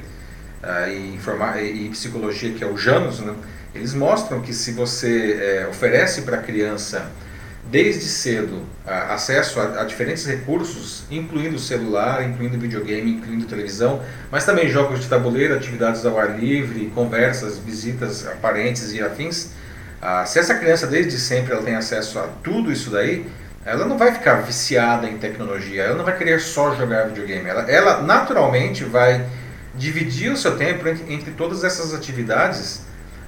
uh, e, informa e psicologia, que é o Janus, né? eles mostram que se você é, oferece para a criança desde cedo acesso a, a, diferentes recursos, incluindo celular, incluindo videogame, incluindo televisão, mas também jogos de tabuleiro, atividades ao ar livre, conversas, visitas a parentes e afins. Ah, se essa criança desde sempre ela tem acesso a tudo isso daí, ela não vai ficar viciada em tecnologia, ela não vai querer só jogar videogame, ela, ela naturalmente vai dividir o seu tempo entre, entre todas essas atividades,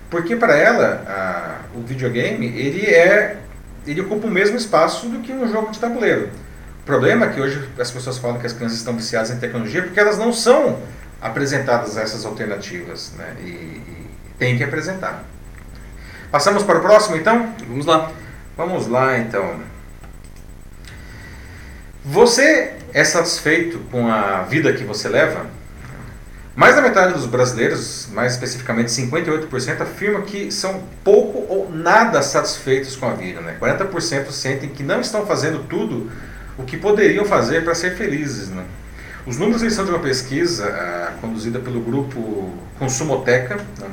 porque para ela ah, o videogame ele é ele ocupa o mesmo espaço do que um jogo de tabuleiro. O problema é que hoje as pessoas falam que as crianças estão viciadas em tecnologia porque elas não são apresentadas essas alternativas, né? E, e tem que apresentar. Passamos para o próximo, então? Vamos lá. Vamos lá, então. Você é satisfeito com a vida que você leva? Mais da metade dos brasileiros, mais especificamente 58%, afirma que são pouco ou nada satisfeitos com a vida. Né? 40% sentem que não estão fazendo tudo o que poderiam fazer para ser felizes. Né? Os números são de uma pesquisa ah, conduzida pelo grupo Consumoteca. Né?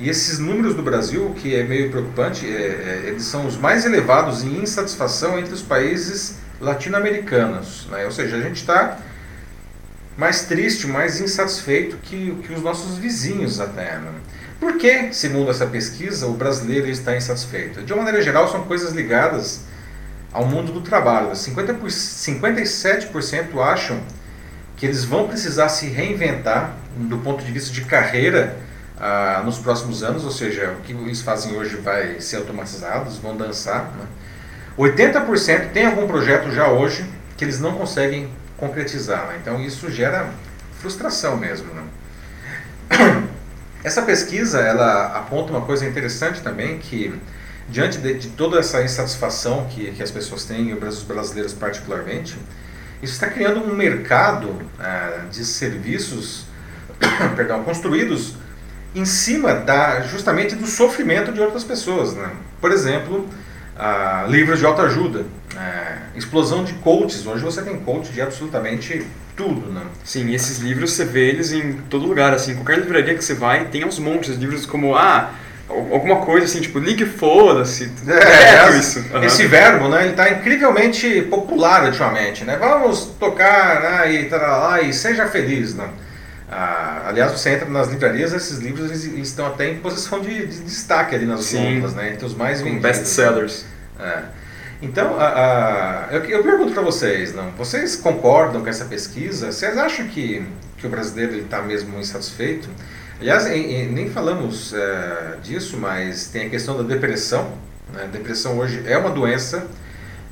E esses números do Brasil, que é meio preocupante, é, é, eles são os mais elevados em insatisfação entre os países latino-americanos. Né? Ou seja, a gente está mais triste, mais insatisfeito que, que os nossos vizinhos até. Né? Por que, segundo essa pesquisa, o brasileiro está insatisfeito? De uma maneira geral, são coisas ligadas ao mundo do trabalho. 50 por, 57% acham que eles vão precisar se reinventar do ponto de vista de carreira ah, nos próximos anos, ou seja, o que eles fazem hoje vai ser automatizado, eles vão dançar. Né? 80% tem algum projeto já hoje que eles não conseguem concretizar. Né? Então isso gera frustração mesmo. Né? (clears throat) Essa pesquisa ela aponta uma coisa interessante também que diante de, de toda essa insatisfação que, que as pessoas têm, e os brasileiros particularmente, isso está criando um mercado ah, de serviços, (clears throat) perdão, construídos em cima da justamente do sofrimento de outras pessoas, né? Por exemplo, ah, livros de autoajuda, é, explosão de coaches. Hoje você tem coach de absolutamente tudo, né? Sim, esses livros você vê eles em todo lugar, assim, qualquer livraria que você vai tem uns montes de livros como, ah, alguma coisa assim, tipo, ligue foda-se. É, é, isso. Uhum. Esse verbo, né, ele está incrivelmente popular ultimamente, né? Vamos tocar né, e, lá, e seja feliz, né? Ah, aliás, você entra nas livrarias, esses livros eles, eles estão até em posição de, de destaque ali nas gôndolas, né? Entre os mais vendidos. Best-sellers. É. Então, a, a, eu, eu, pergunto para vocês, não? Vocês concordam com essa pesquisa? Vocês acham que, que o brasileiro está mesmo insatisfeito? Aliás, em, em, nem falamos é, disso, mas tem a questão da depressão. Né? A depressão hoje é uma doença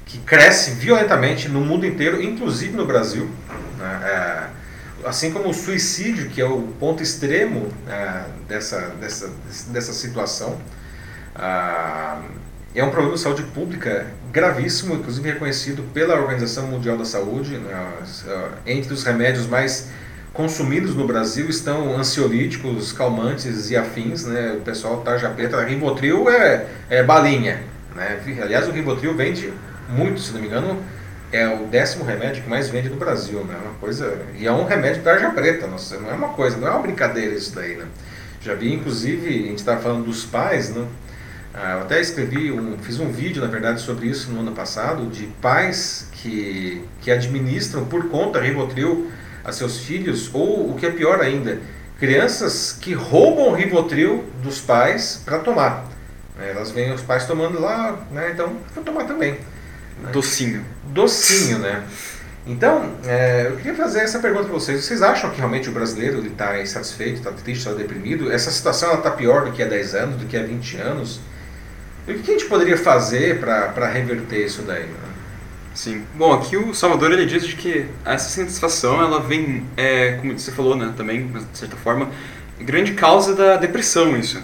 que cresce violentamente no mundo inteiro, inclusive no Brasil. Né? É, assim como o suicídio, que é o ponto extremo é, dessa, dessa, dessa situação, ah, é um problema de saúde pública gravíssimo, inclusive reconhecido pela Organização Mundial da Saúde. Né, entre os remédios mais consumidos no Brasil estão ansiolíticos, calmantes e afins. Né, o pessoal tarja preta, Rivotril é, é balinha. Né? Aliás, o Rivotril vende muito, se não me engano, é o décimo remédio que mais vende no Brasil, né? Uma coisa e é um remédio tarja preta, nossa, não é uma coisa, não é uma brincadeira isso daí, né? Já vi, inclusive, a gente estava falando dos pais, né? Ah, eu até escrevi, um, fiz um vídeo, na verdade, sobre isso no ano passado, de pais que, que administram por conta Rivotril a seus filhos, ou o que é pior ainda, crianças que roubam Rivotril dos pais para tomar. Elas veem os pais tomando lá, né? então vou tomar também. Docinho. Docinho, né? Então, é, eu queria fazer essa pergunta para vocês. Vocês acham que realmente o brasileiro está insatisfeito, está triste, está deprimido? Essa situação está pior do que há 10 anos, do que há 20 anos? E o que a gente poderia fazer para reverter isso daí? Né? Sim. Bom, aqui o Salvador ele diz de que essa satisfação ela vem, é, como você falou, né, também, de certa forma, grande causa da depressão isso.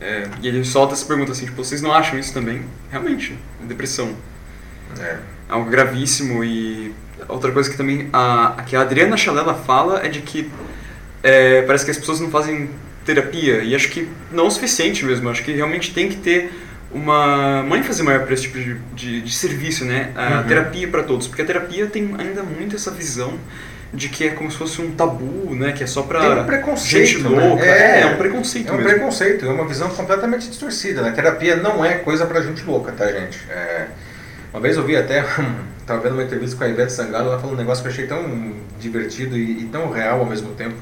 É, e ele solta essa pergunta assim, tipo, vocês não acham isso também? Realmente, depressão. É. Algo gravíssimo e outra coisa que também a, que a Adriana Chalela fala é de que é, parece que as pessoas não fazem terapia e acho que não é o suficiente mesmo, acho que realmente tem que ter uma, uma ênfase maior para esse tipo de, de, de, serviço, né? A uhum. terapia para todos, porque a terapia tem ainda muito essa visão de que é como se fosse um tabu, né? Que é só para tem um preconceito, gente louca. Né? É, é, um preconceito É um mesmo. preconceito, é uma visão completamente distorcida. Né? Terapia não é coisa para gente louca, tá, gente? É... Uma vez eu vi até, (laughs) estava vendo uma entrevista com a Ivete Sangalo, ela falou um negócio que eu achei tão divertido e, e tão real ao mesmo tempo.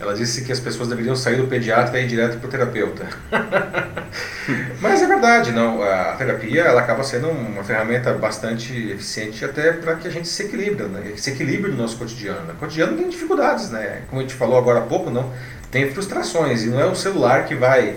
Ela disse que as pessoas deveriam sair do pediatra e ir direto para o terapeuta. (laughs) Mas é verdade, não. A terapia ela acaba sendo uma ferramenta bastante eficiente até para que a gente se equilibre, né? se equilibre no nosso cotidiano. O cotidiano tem dificuldades, né? Como a gente falou agora há pouco, não tem frustrações e não é o celular que vai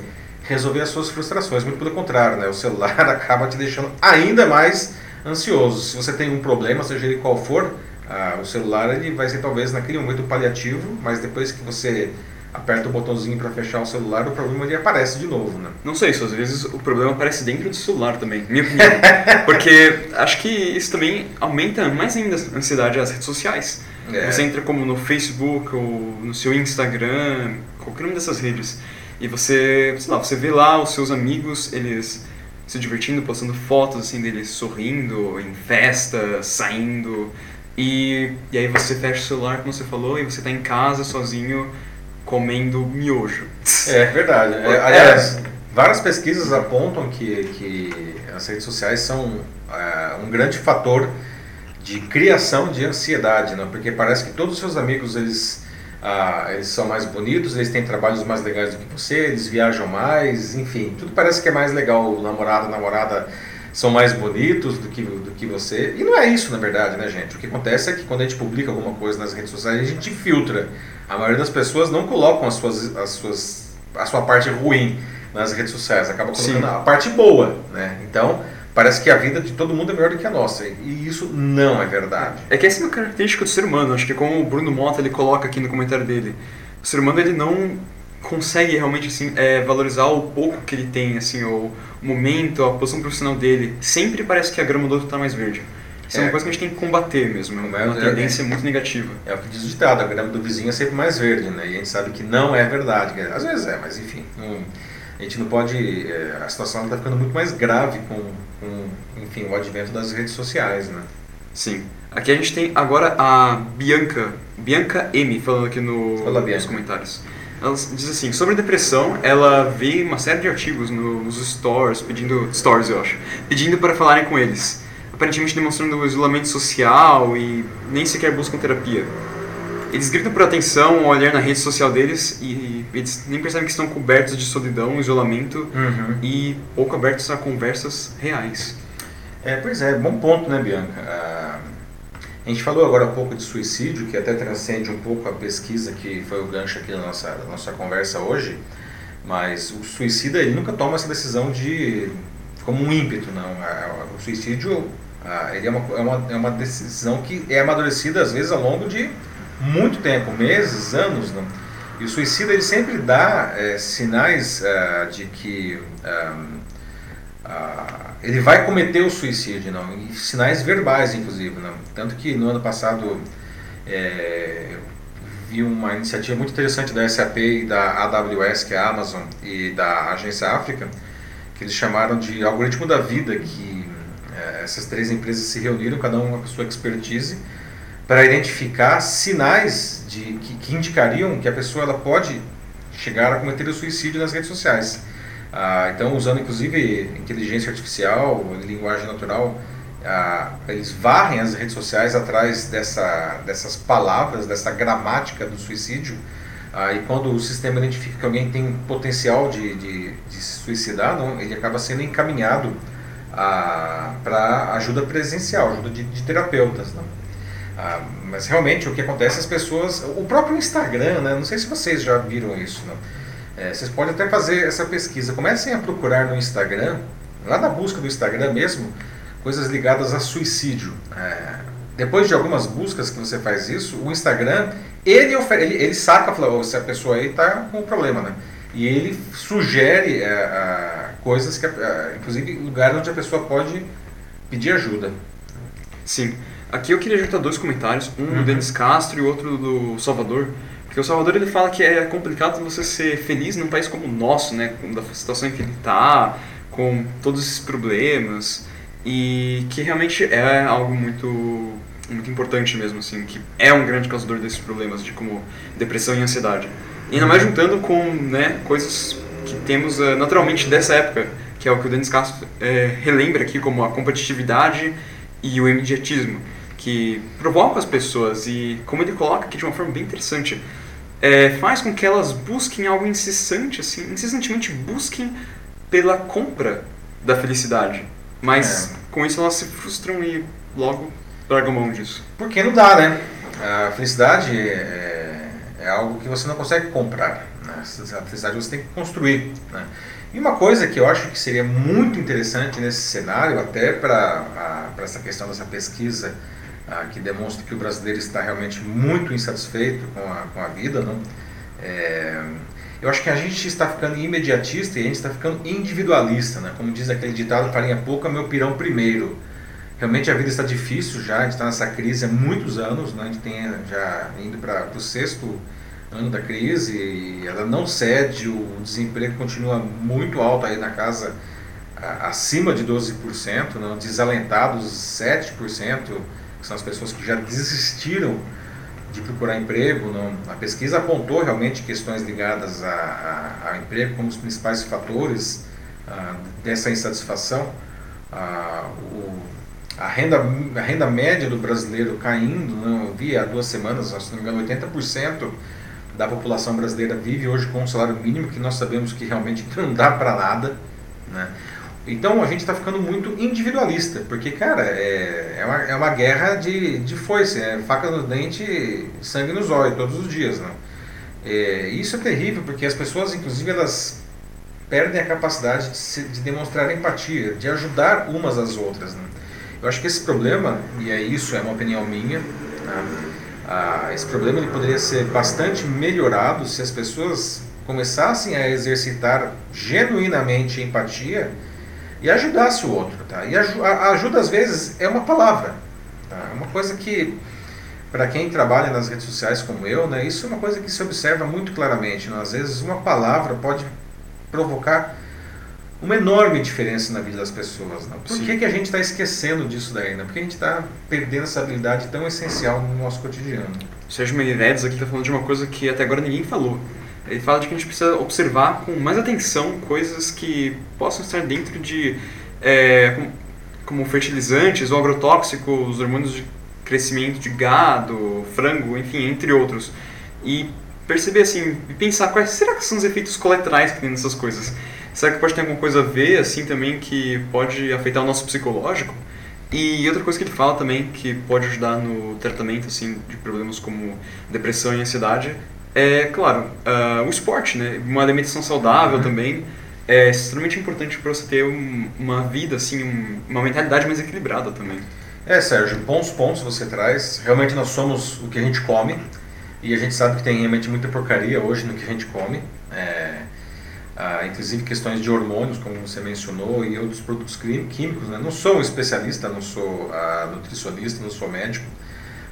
resolver as suas frustrações, muito pelo contrário, né? O celular (laughs) acaba te deixando ainda mais ansioso. Se você tem um problema, seja ele qual for, ah, o celular ele vai ser talvez naquele momento paliativo, mas depois que você aperta o botãozinho para fechar o celular, o problema ele aparece de novo, né? Não sei, isso às vezes o problema aparece dentro do celular também, minha opinião. (laughs) Porque acho que isso também aumenta mais ainda a ansiedade das redes sociais. É. Você entra como no Facebook ou no seu Instagram, qualquer uma dessas redes, e você, sei lá, você vê lá os seus amigos, eles se divertindo, postando fotos assim deles sorrindo, em festa, saindo, e, e aí você fecha o celular, como você falou, e você está em casa sozinho comendo miojo. É verdade. É, aliás, várias pesquisas apontam que, que as redes sociais são é, um grande fator de criação de ansiedade, né? porque parece que todos os seus amigos eles, ah, eles são mais bonitos, eles têm trabalhos mais legais do que você, eles viajam mais, enfim, tudo parece que é mais legal. O namorado, a namorada são mais bonitos do que, do que você. E não é isso, na verdade, né, gente? O que acontece é que quando a gente publica alguma coisa nas redes sociais, a gente filtra. A maioria das pessoas não colocam as suas, as suas, a sua parte ruim nas redes sociais, acaba colocando Sim. a parte boa, né? Então, parece que a vida de todo mundo é melhor do que a nossa. E isso não é verdade. É que essa é uma característica do ser humano. Acho que como o Bruno Mota ele coloca aqui no comentário dele, o ser humano ele não consegue realmente assim é, valorizar o pouco que ele tem, assim, o momento, a posição profissional dele. Sempre parece que a grama do outro está mais verde. Isso é. é. uma coisa que a gente tem que combater mesmo, é uma é, tendência é, muito negativa. É o que diz o ditado, a grama do vizinho é sempre mais verde, né? E a gente sabe que não é verdade. Às vezes é, mas enfim, não, a gente não pode... É, a situação está ficando muito mais grave com, com, enfim, o advento das redes sociais, né? Sim. Aqui a gente tem agora a Bianca, Bianca M, falando aqui no, Olá, nos comentários. Ela diz assim, sobre depressão, ela vê uma série de artigos no- nos stores, pedindo, stores eu acho, pedindo para falarem com eles. Aparentemente demonstrando o isolamento social e nem sequer buscam terapia. Eles gritam por atenção ao olhar na rede social deles e eles nem percebem que estão cobertos de solidão, isolamento e pouco abertos a conversas reais. É, pois é, bom ponto, né, Bianca? Ah, a gente falou agora há pouco de suicídio, que até transcende um pouco a pesquisa que foi o gancho aqui da nossa, da nossa conversa hoje, mas o suicida ele nunca toma essa decisão de como um ímpeto, não. Ah, O suicídio ah, ele é, uma, é, uma, é uma decisão que é amadurecida às vezes ao longo de muito tempo, meses, anos, não. E o suicida ele sempre dá eh, sinais ah, de que ah, ah, ele vai cometer o suicídio, não, e sinais verbais, inclusive, não. Tanto que no ano passado é, vi uma iniciativa muito interessante da SAP e da AWS, que é a Amazon, e da Agência África, que eles chamaram de algoritmo da vida, que é, essas três empresas se reuniram, cada uma com a sua expertise, para identificar sinais de, que, que indicariam que a pessoa ela pode chegar a cometer o suicídio nas redes sociais. Ah, então, usando inclusive inteligência artificial, linguagem natural, ah, eles varrem as redes sociais atrás dessa, dessas palavras, dessa gramática do suicídio. Ah, e quando o sistema identifica que alguém tem potencial de, de, de se suicidar, não, ele acaba sendo encaminhado para ajuda presencial, ajuda de, de terapeutas. Não? Ah, mas realmente o que acontece, as pessoas. O próprio Instagram, né? não sei se vocês já viram isso. Não? É, vocês podem até fazer essa pesquisa. Comecem a procurar no Instagram, lá na busca do Instagram mesmo, coisas ligadas a suicídio. É, depois de algumas buscas que você faz isso, o Instagram, ele, ele, ele saca, fala, "Ô, se a pessoa aí está com problema, né? E ele sugere é, coisas, que, inclusive lugares onde a pessoa pode pedir ajuda. Sim. Aqui eu queria juntar dois comentários, um Uhum. do Denis Castro e outro do Salvador. Porque o Salvador ele fala que é complicado você ser feliz num país como o nosso, né? Com da situação em que ele está, com todos esses problemas. E que realmente é algo muito, muito importante mesmo, assim. Que é um grande causador desses problemas, de como depressão e ansiedade. E ainda mais juntando com né, coisas que temos eh, naturalmente dessa época, que é o que o Denis Castro eh, relembra aqui, como a competitividade e o imediatismo, que provocam as pessoas e, como ele coloca aqui de uma forma bem interessante, é, faz com que elas busquem algo incessante, assim, incessantemente busquem pela compra da felicidade. Mas É. com isso elas se frustram e logo largam mão disso. Porque não dá, né? A felicidade é, é algo que você não consegue comprar. Né? A felicidade você tem que construir. Né? E uma coisa que eu acho que seria muito interessante nesse cenário, até para essa questão dessa pesquisa ah, que demonstra que o brasileiro está realmente muito insatisfeito com a, com a vida, não? É, eu acho que a gente está ficando imediatista e a gente está ficando individualista, né? Como diz aquele ditado, farinha pouca, meu pirão primeiro. Realmente a vida está difícil já, a gente está nessa crise há muitos anos, né? a gente tem já indo para o sexto ano da crise e ela não cede, o desemprego continua muito alto aí na casa acima de 12%, não? desalentados 7%, que são as pessoas que já desistiram de procurar emprego. Não? A pesquisa apontou realmente questões ligadas a, a, ao emprego como os principais fatores ah, dessa insatisfação. Ah, o, a, renda, a renda média do brasileiro caindo, não? eu vi há duas semanas, se não me engano, 80% da população brasileira vive hoje com um salário mínimo que nós sabemos que realmente (laughs) não dá para nada. Né? Então a gente está ficando muito individualista, porque, cara, é, é, uma, é uma guerra de, de foice, é faca no dente, sangue nos olhos, todos os dias. Né? É, isso é terrível, porque as pessoas, inclusive, elas perdem a capacidade de, se, de demonstrar empatia, de ajudar umas às outras. Né? Eu acho que esse problema, e é isso, é uma opinião minha, né? ah, esse problema ele poderia ser bastante melhorado se as pessoas começassem a exercitar genuinamente empatia e ajudasse o outro, tá? E a ajuda às vezes é uma palavra, tá? É uma coisa que para quem trabalha nas redes sociais como eu, né, isso é uma coisa que se observa muito claramente. Né? Às vezes uma palavra pode provocar uma enorme diferença na vida das pessoas. Né? Por que, que a gente está esquecendo disso daí? Né? Por que a gente está perdendo essa habilidade tão essencial no nosso cotidiano? Sérgio Meirelles aqui está falando de uma coisa que até agora ninguém falou. Ele fala de que a gente precisa observar com mais atenção coisas que possam estar dentro de. É, como, fertilizantes ou agrotóxicos, hormônios de crescimento de gado, frango, enfim, entre outros. E perceber assim, e pensar quais será que são os efeitos colaterais que tem nessas coisas. Será que pode ter alguma coisa a ver, assim, também, que pode afetar o nosso psicológico? E outra coisa que ele fala também, que pode ajudar no tratamento, assim, de problemas como depressão e ansiedade, é, claro, uh, o esporte, né? Uma alimentação saudável uhum. também é extremamente importante para você ter um, uma vida, assim, um, uma mentalidade mais equilibrada também. É, Sérgio, bons pontos você traz. Realmente nós somos o que a gente come e a gente sabe que tem realmente muita porcaria hoje no que a gente come. É, ah, inclusive questões de hormônios, como você mencionou, e outros produtos químicos. Né? Não sou um especialista, não sou ah, nutricionista, não sou médico,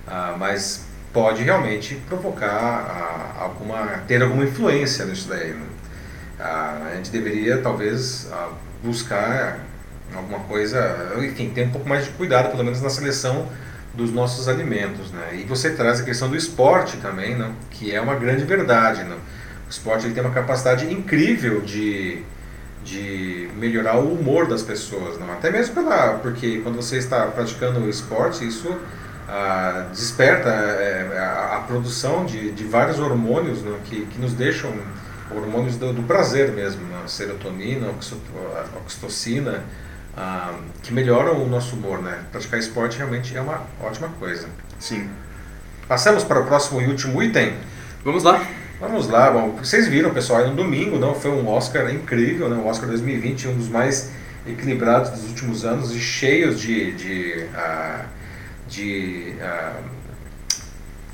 ah, mas pode realmente provocar alguma, ter alguma influência nisso daí. Né? Ah, a gente deveria talvez buscar alguma coisa, enfim, ter um pouco mais de cuidado, pelo menos na seleção dos nossos alimentos. Né? E você traz a questão do esporte também, né? que é uma grande verdade. Né? O esporte ele tem uma capacidade incrível de, de melhorar o humor das pessoas, não? até mesmo pela, porque quando você está praticando o esporte, isso ah, desperta é, a, a, produção de, de vários hormônios né? que, que nos deixam hormônios do, do prazer mesmo, né? serotonina, oxitocina, ah, que melhoram o nosso humor. Né? Praticar esporte realmente é uma ótima coisa. Sim. Passamos para o próximo e último item. Vamos lá. Vamos lá, bom, vocês viram, pessoal, no domingo não foi um Oscar incrível, né? Um Oscar 2020, um dos mais equilibrados dos últimos anos e cheios de, de, uh, de uh,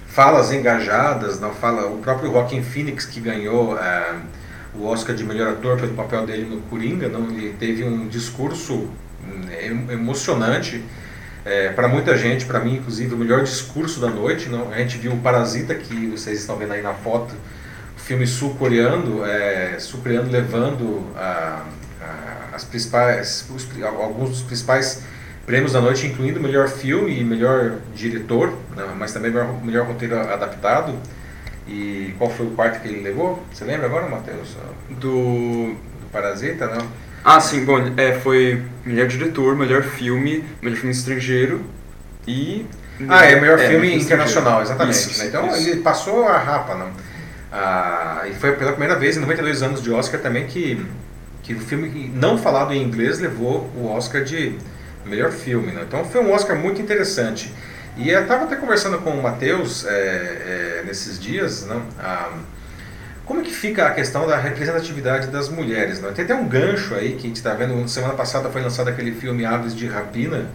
falas engajadas, não fala o próprio Joaquin Phoenix que ganhou uh, o Oscar de melhor ator pelo papel dele no Coringa, não, ele teve um discurso hum, emocionante é, para muita gente, para mim inclusive, o melhor discurso da noite. Não? A gente viu o Parasita, que vocês estão vendo aí na foto, o filme sul-coreano, é, sul-coreano levando a, a, as principais, os, alguns dos principais prêmios da noite, incluindo melhor filme e melhor diretor, né? mas também melhor, melhor roteiro adaptado. E qual foi o quarto que ele levou? Você lembra agora, Matheus? Do... do Parasita, não? Ah, sim, bom, é, foi melhor diretor, melhor filme, melhor filme estrangeiro e. Ah, é melhor é, filme internacional, exatamente. Isso, né? Então isso. ele passou a rapa, não? Ah, e foi pela primeira vez em 92 anos de Oscar também que, que o filme não falado em inglês levou o Oscar de melhor filme. Né? Então foi um Oscar muito interessante. E eu estava até conversando com o Matheus é, é, nesses dias, não? Ah, como que fica a questão da representatividade das mulheres? Né? Tem até um gancho aí que a gente está vendo. Semana passada foi lançado aquele filme Aves de Rapina,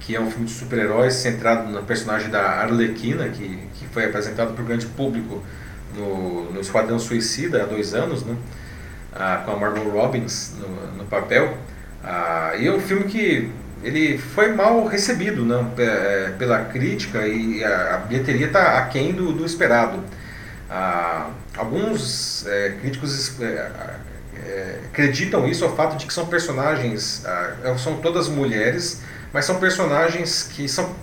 que é um filme de super-heróis centrado no personagem da Arlequina, que, que foi apresentado para o grande público no, no Esquadrão Suicida há dois anos, né? Ah, com a Margot Robbins no, no papel. Ah, e é um filme que ele foi mal recebido né? pela crítica e a, bilheteria está aquém do, do esperado. Ah, alguns é, críticos é, é, acreditam isso ao fato de que são personagens, ah, são todas mulheres, mas são personagens que são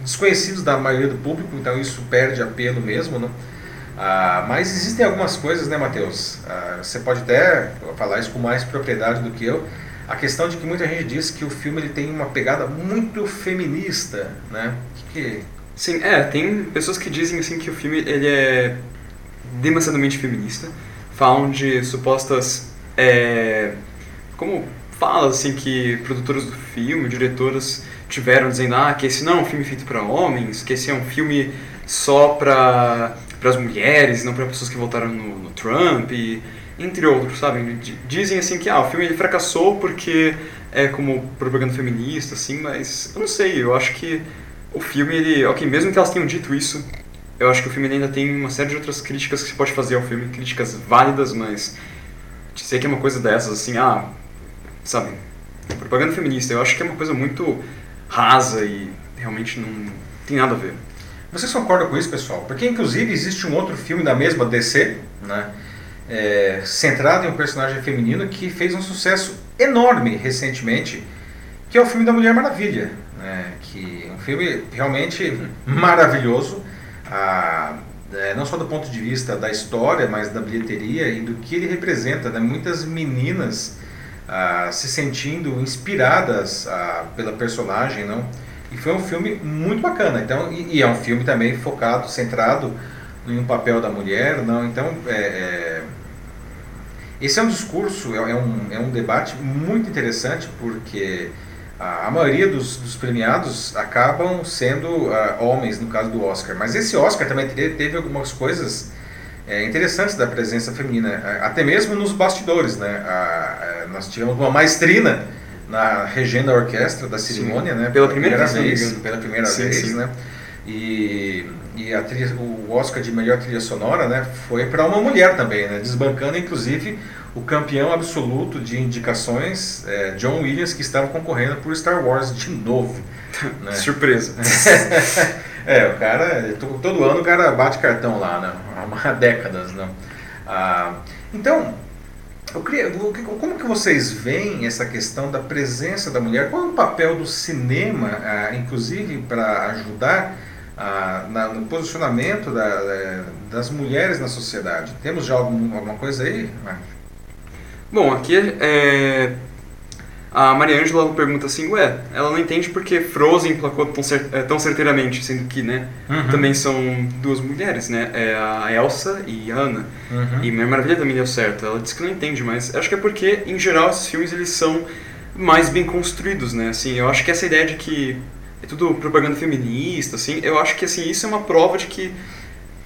desconhecidos da maioria do público, então isso perde apelo mesmo, né? Ah, mas existem algumas coisas, né, Matheus? Ah, você pode até falar isso com mais propriedade do que eu. A questão de que muita gente diz que o filme ele tem uma pegada muito feminista, né? Que. Sim, é, tem pessoas que dizem assim que o filme ele é demasiadamente feminista, falam de supostas. É, como fala assim que produtores do filme, diretoras tiveram dizendo ah, que esse não é um filme feito para homens, que esse é um filme só para as mulheres, não para pessoas que votaram no, no, Trump, e, entre outros, sabe? Dizem assim que ah, o filme ele fracassou porque é como propaganda feminista, assim, mas eu não sei, eu acho que o filme, ele, ok, mesmo que elas tenham dito isso, eu acho que o filme ainda tem uma série de outras críticas que se pode fazer ao filme, críticas válidas, mas dizer que é uma coisa dessas, assim, ah, sabe, propaganda feminista, eu acho que é uma coisa muito rasa e realmente não tem nada a ver. Vocês concordam com isso, pessoal? Porque, inclusive, existe um outro filme da mesma DC, né? É, centrado em um personagem feminino que fez um sucesso enorme recentemente, que é o filme da Mulher Maravilha, né? que é um filme realmente maravilhoso, a, é, não só do ponto de vista da história, mas da bilheteria e do que ele representa. Né? Muitas meninas ah, se sentindo inspiradas ah, pela personagem, não? E foi um filme muito bacana. Então, e, e, é um filme também focado, centrado em um papel da mulher, não? Então, é, é, esse é um discurso, é, é, um, é um debate muito interessante porque a, a maioria dos, dos, premiados acabam sendo uh, homens, no caso do Oscar. Mas esse Oscar também teve, algumas coisas é, interessantes da presença feminina, até mesmo nos bastidores. Né? A, a, nós tivemos uma maestrina na regendo a orquestra da cerimônia, né? Pela primeira, primeira vez, pela primeira sim, vez, sim. né? E, e a trilha, o Oscar de melhor trilha sonora, né, foi para uma mulher também, né? Desbancando inclusive o campeão absoluto de indicações, é, John Williams, que estava concorrendo por Star Wars de novo. (laughs) Né? Surpresa. (laughs) é, o cara, todo ano o cara bate cartão lá, né? Há (laughs) décadas, né? Ah, então, eu queria, como que vocês veem essa questão da presença da mulher? Qual é o papel do cinema, ah, inclusive, para ajudar ah, na, no posicionamento da, eh, das mulheres na sociedade? Temos já algum, alguma coisa aí? Bom, aqui é, a Maria Ângela pergunta assim, ué, ela não entende porque Frozen placou tão, é, tão certeiramente, sendo que, né, uhum. também são duas mulheres, né, é a Elsa e a Anna. Uhum. E Mulher Maravilha também deu certo. Ela disse que não entende, mas acho que é porque, em geral, esses filmes, eles são mais bem construídos, né, assim, eu acho que essa ideia de que é tudo propaganda feminista, assim, eu acho que, assim, isso é uma prova de que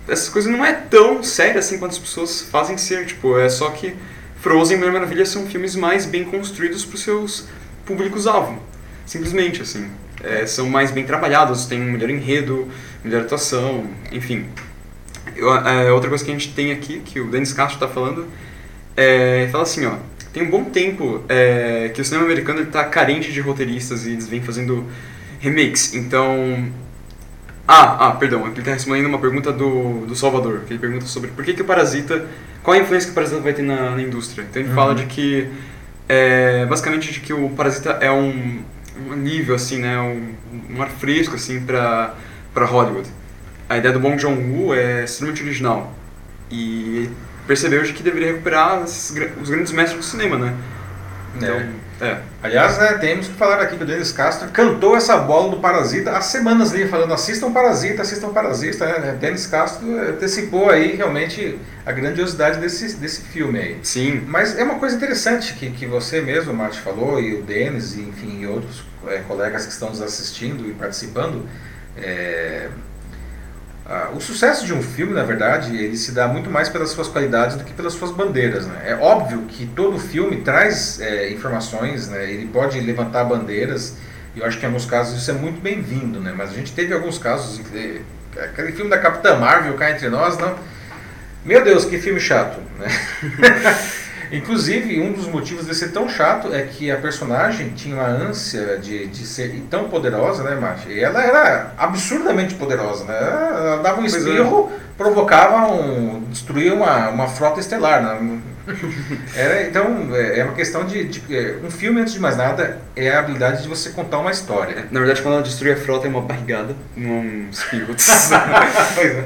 essas coisas não é tão séria, assim, quanto as pessoas fazem ser, tipo, é só que Frozen e Mulher Maravilha são filmes mais bem construídos para os seus públicos-alvo. Simplesmente, assim. É, são mais bem trabalhados, tem um melhor enredo, melhor atuação, enfim. Eu, é, outra coisa que a gente tem aqui, que o Dennis Castro está falando, é, fala assim, ó, tem um bom tempo é, que o cinema americano está carente de roteiristas e eles vêm fazendo remakes, então... Ah, ah, perdão, ele está respondendo uma pergunta do, do Salvador, que ele pergunta sobre por que, que o Parasita qual a influência que o Parasita vai ter na, na indústria. Então ele uhum. fala de que, é, basicamente, de que o Parasita é um, um nível, assim, né, um, um ar fresco, assim, para Hollywood. A ideia do Bong Joon-ho é extremamente original. E percebeu de que deveria recuperar os grandes mestres do cinema, né? Então, é. É. Aliás, né, temos que falar aqui que o Denis Castro cantou essa bola do Parasita há semanas ali, falando assistam Parasita, assistam Parasita. Né? Denis Castro antecipou aí realmente a grandiosidade desse, desse filme aí. Sim. Mas é uma coisa interessante que, que você mesmo, Márcio, falou, e o Denis, e, enfim, e outros é, colegas que estão nos assistindo e participando. É, ah, o sucesso de um filme, na verdade, ele se dá muito mais pelas suas qualidades do que pelas suas bandeiras. Né? É óbvio que todo filme traz é, informações, né? ele pode levantar bandeiras, e eu acho que em alguns casos isso é muito bem-vindo, né? mas a gente teve alguns casos, aquele filme da Capitã Marvel, cá entre nós, não. Meu Deus, que filme chato! Né? (laughs) Inclusive, um dos motivos de ser tão chato é que a personagem tinha uma ânsia de, de ser tão poderosa, né, Márcia? E ela era absurdamente poderosa, né? Ela dava um é. espirro, provocava um. destruía uma, uma frota estelar, né? (laughs) Era, então, é, é uma questão de, de, é, Um filme, antes de mais nada, é a habilidade de você contar uma história. Na verdade, quando ela destrui a frota, é uma barrigada, não um espirro. (laughs) (laughs) pois é.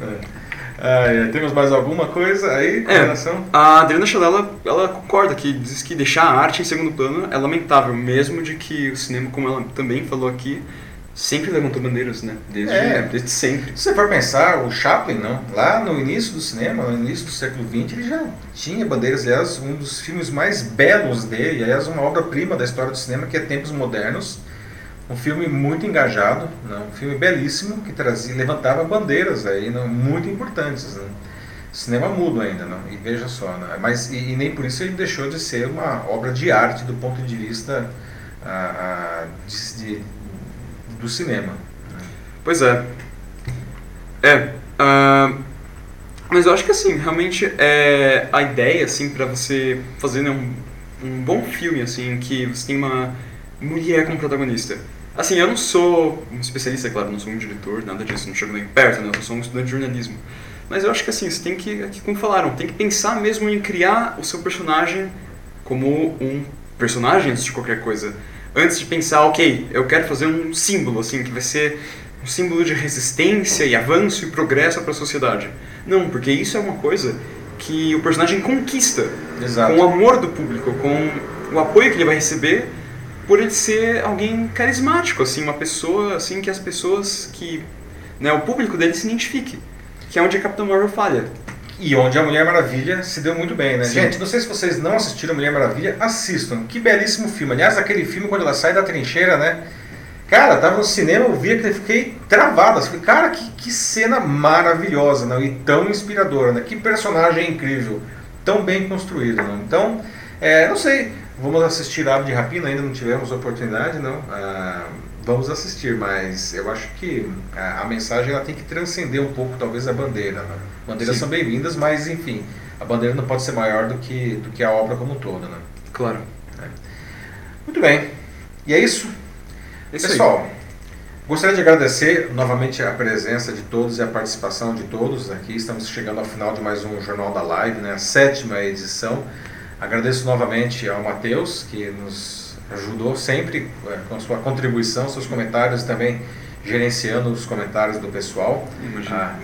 é. Ah, temos mais alguma coisa aí com é, relação? A Adriana Chalela, ela concorda que diz que deixar a arte em segundo plano é lamentável, mesmo de que o cinema, como ela também falou aqui, sempre levantou bandeiras, né? Desde, é. desde sempre. Se você for pensar, o Chaplin, não, lá no início do cinema, no início do século XX, ele já tinha bandeiras. Aliás, um dos filmes mais belos dele, aliás, uma obra-prima da história do cinema, que é Tempos Modernos, um filme muito engajado, né? um filme belíssimo que trazia, levantava bandeiras aí, né? muito importantes. Né? Cinema mudo ainda, né? e veja só, né? mas e, e, nem por isso ele deixou de ser uma obra de arte do ponto de vista a, a, de, de, do cinema. Né? Pois é. É. Uh, mas eu acho que assim, realmente é a ideia assim para você fazer né, um, um bom filme assim que você tem uma mulher como protagonista Assim, eu não sou um especialista, claro, não sou um diretor, nada disso, não chego nem perto, né? Eu sou um estudante de jornalismo. Mas eu acho que assim, você tem que, como falaram, tem que pensar mesmo em criar o seu personagem como um personagem antes de qualquer coisa. Antes de pensar, ok, eu quero fazer um símbolo, assim, que vai ser um símbolo de resistência e avanço e progresso para a sociedade. Não, porque isso é uma coisa que o personagem conquista Exato. com o amor do público, com o apoio que ele vai receber por ele ser alguém carismático, assim, uma pessoa assim que as pessoas que, né, o público dele se identifique, que é onde a Capitão Marvel falha. E onde a Mulher Maravilha se deu muito bem, né? Sim. Gente, não sei se vocês não assistiram Mulher Maravilha, assistam. Que belíssimo filme. Aliás, aquele filme quando ela sai da trincheira, né? Cara, tava no cinema, eu vi aquele, fiquei travado. Assim, cara, que, que cena maravilhosa, não? E tão inspiradora, né? Que personagem incrível, tão bem construído, não? Então, é, não sei, vamos assistir Ave de Rapina, ainda não tivemos oportunidade, não? Ah, vamos assistir, mas eu acho que a, a, mensagem ela tem que transcender um pouco, talvez, a bandeira, né? Bandeiras Sim. são bem-vindas, mas, enfim, a bandeira não pode ser maior do que, do que a obra como um todo, né? Claro. Muito bem. E é isso? Isso Pessoal, gostaria de agradecer novamente a presença de todos e a participação de todos aqui. Estamos chegando ao final de mais um Jornal da Live, né, a sétima edição. Agradeço novamente ao Matheus, que nos ajudou sempre é, com sua contribuição, seus comentários e também gerenciando os comentários do pessoal. Ah,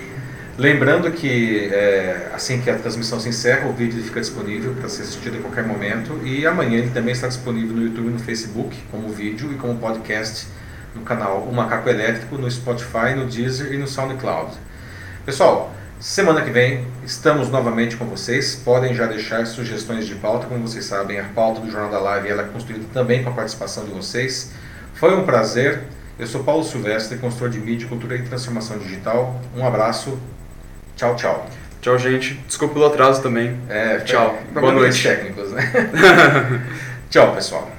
lembrando que é, assim que a transmissão se encerra, o vídeo fica disponível para ser assistido a qualquer momento e amanhã ele também está disponível no YouTube e no Facebook como vídeo e como podcast no canal O Macaco Elétrico, no Spotify, no Deezer e no SoundCloud. Pessoal, semana que vem estamos novamente com vocês. Podem já deixar sugestões de pauta, como vocês sabem, a pauta do Jornal da Live ela é construída também com a participação de vocês. Foi um prazer. Eu sou Paulo Silvestre, consultor de mídia, cultura e transformação digital. Um abraço. Tchau, tchau. Tchau, gente. Desculpa pelo atraso também. É, Tchau. Boa noite. técnicos, né? (laughs) tchau, pessoal.